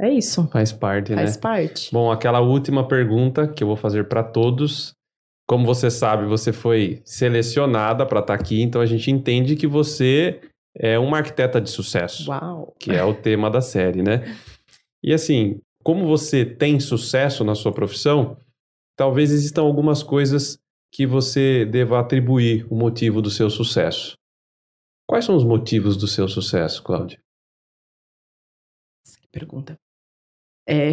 é isso. Faz parte, Faz né? Faz parte. Bom, aquela última pergunta que eu vou fazer para todos. Como você sabe, você foi selecionada para estar tá aqui, então a gente entende que você é uma arquiteta de sucesso. Uau! Que é o tema da série, né? E assim, como você tem sucesso na sua profissão, talvez existam algumas coisas que você deva atribuir o motivo do seu sucesso. Quais são os motivos do seu sucesso, Cláudia? Que pergunta. É,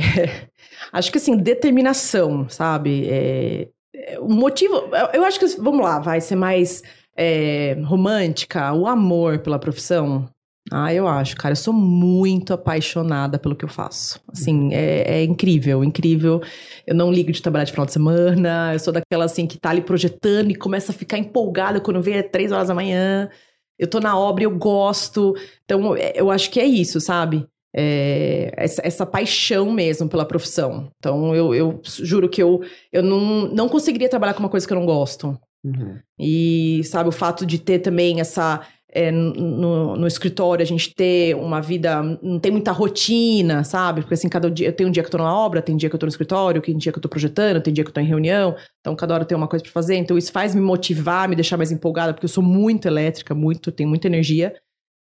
acho que assim, determinação, sabe? É, é, o motivo. Eu acho que, vamos lá, vai ser mais é, romântica, o amor pela profissão. Ah, eu acho, cara, eu sou muito apaixonada pelo que eu faço. Assim, é, é, incrível, incrível. Eu não ligo de trabalhar de final de semana, eu sou daquela assim que tá ali projetando e começa a ficar empolgada quando vê é três horas da manhã. Eu tô na obra, eu gosto. Então, é, eu acho que é isso, sabe? É, essa, essa, paixão mesmo pela profissão. Então, eu, eu juro que eu, eu não, não conseguiria trabalhar com uma coisa que eu não gosto. Uhum. E, sabe, o fato de ter também essa. É, no, no, escritório, a gente ter uma vida. Não tem muita rotina, sabe? Porque assim, cada dia. Tem um dia que eu tô na obra, tem dia que eu tô no escritório, tem dia que eu tô projetando, tem dia que eu tô em reunião. Então, cada hora tem uma coisa para fazer. Então, isso faz me motivar, me deixar mais empolgada, porque eu sou muito elétrica, muito, tenho muita energia.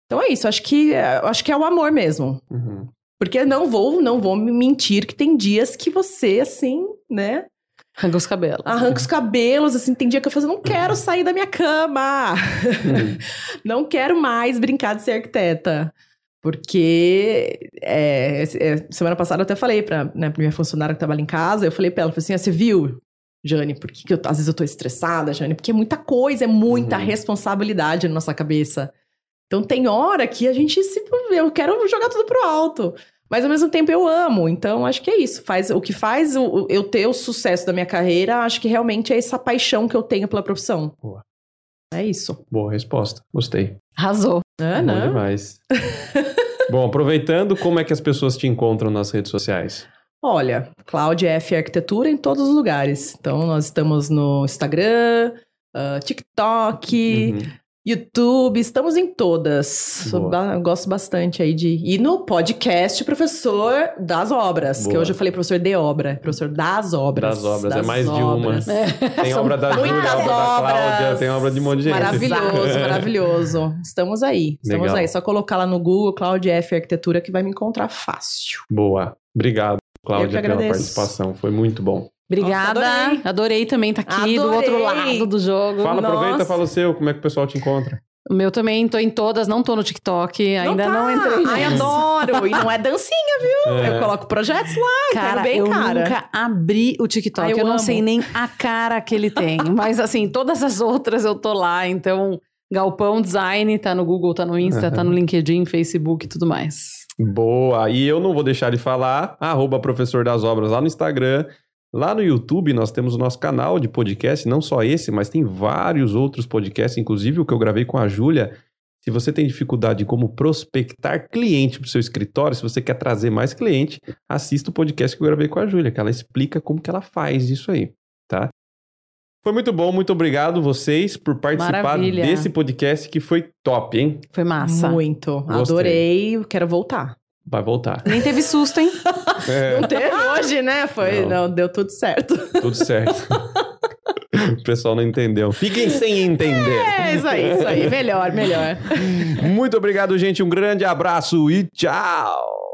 Então é isso, acho que acho que é o amor mesmo. Uhum. Porque não vou, não vou mentir que tem dias que você, assim, né? Arranca os cabelos. Arranca os cabelos, assim, tem dia que eu falo, não quero sair da minha cama. Hum. não quero mais brincar de ser arquiteta. Porque é, é, semana passada eu até falei pra, né, pra minha funcionária que trabalha em casa, eu falei pra ela, falei assim, ah, você viu, Jane, por que, que eu, às vezes eu tô estressada, Jane? Porque é muita coisa, é muita uhum. responsabilidade na nossa cabeça. Então tem hora que a gente se. Eu quero jogar tudo pro alto. Mas ao mesmo tempo eu amo, então acho que é isso. Faz o que faz o, eu ter o sucesso da minha carreira, acho que realmente é essa paixão que eu tenho pela profissão. Boa. É isso. Boa resposta. Gostei. Arrasou. É, Bom né? demais. Bom, aproveitando, como é que as pessoas te encontram nas redes sociais? Olha, Cláudia F Arquitetura em todos os lugares. Então, nós estamos no Instagram, uh, TikTok, uhum. YouTube, estamos em todas. Ba gosto bastante aí de. E no podcast, professor das obras. Boa. Que hoje eu falei professor de obra, professor das obras. Das obras, é das é mais obras. de uma. É. Tem obra da Júlia, obra da Cláudia, tem obra de um monte de gente. Maravilhoso, maravilhoso. Estamos aí, estamos Legal. aí. Só colocar lá no Google Cláudia F Arquitetura que vai me encontrar fácil. Boa. Obrigado, Cláudia, pela participação. Foi muito bom. Obrigada. Nossa, adorei. adorei. também estar tá aqui adorei. do outro lado do jogo. Fala, Nossa. aproveita, fala o seu, como é que o pessoal te encontra? O meu também, tô em todas, não tô no TikTok, não ainda tá. não entrei. Ai, adoro! E não é dancinha, viu? É. Eu coloco projetos lá, cara, bem, eu cara. nunca abri o TikTok, Ai, eu, eu não sei nem a cara que ele tem. Mas assim, todas as outras eu tô lá, então... Galpão Design, tá no Google, tá no Insta, uhum. tá no LinkedIn, Facebook e tudo mais. Boa! E eu não vou deixar de falar, arroba professor das obras lá no Instagram. Lá no YouTube nós temos o nosso canal de podcast, não só esse, mas tem vários outros podcasts, inclusive o que eu gravei com a Júlia. Se você tem dificuldade em como prospectar cliente para o seu escritório, se você quer trazer mais cliente, assista o podcast que eu gravei com a Júlia, que ela explica como que ela faz isso aí, tá? Foi muito bom, muito obrigado vocês por participar Maravilha. desse podcast que foi top, hein? Foi massa. Muito. Gostei. Adorei, quero voltar. Vai voltar. Nem teve susto, hein? É. Não teve hoje, né? Foi, não. não, deu tudo certo. Tudo certo. o pessoal não entendeu. Fiquem sem entender. É, isso aí, isso aí. Melhor, melhor. Muito obrigado, gente. Um grande abraço e tchau.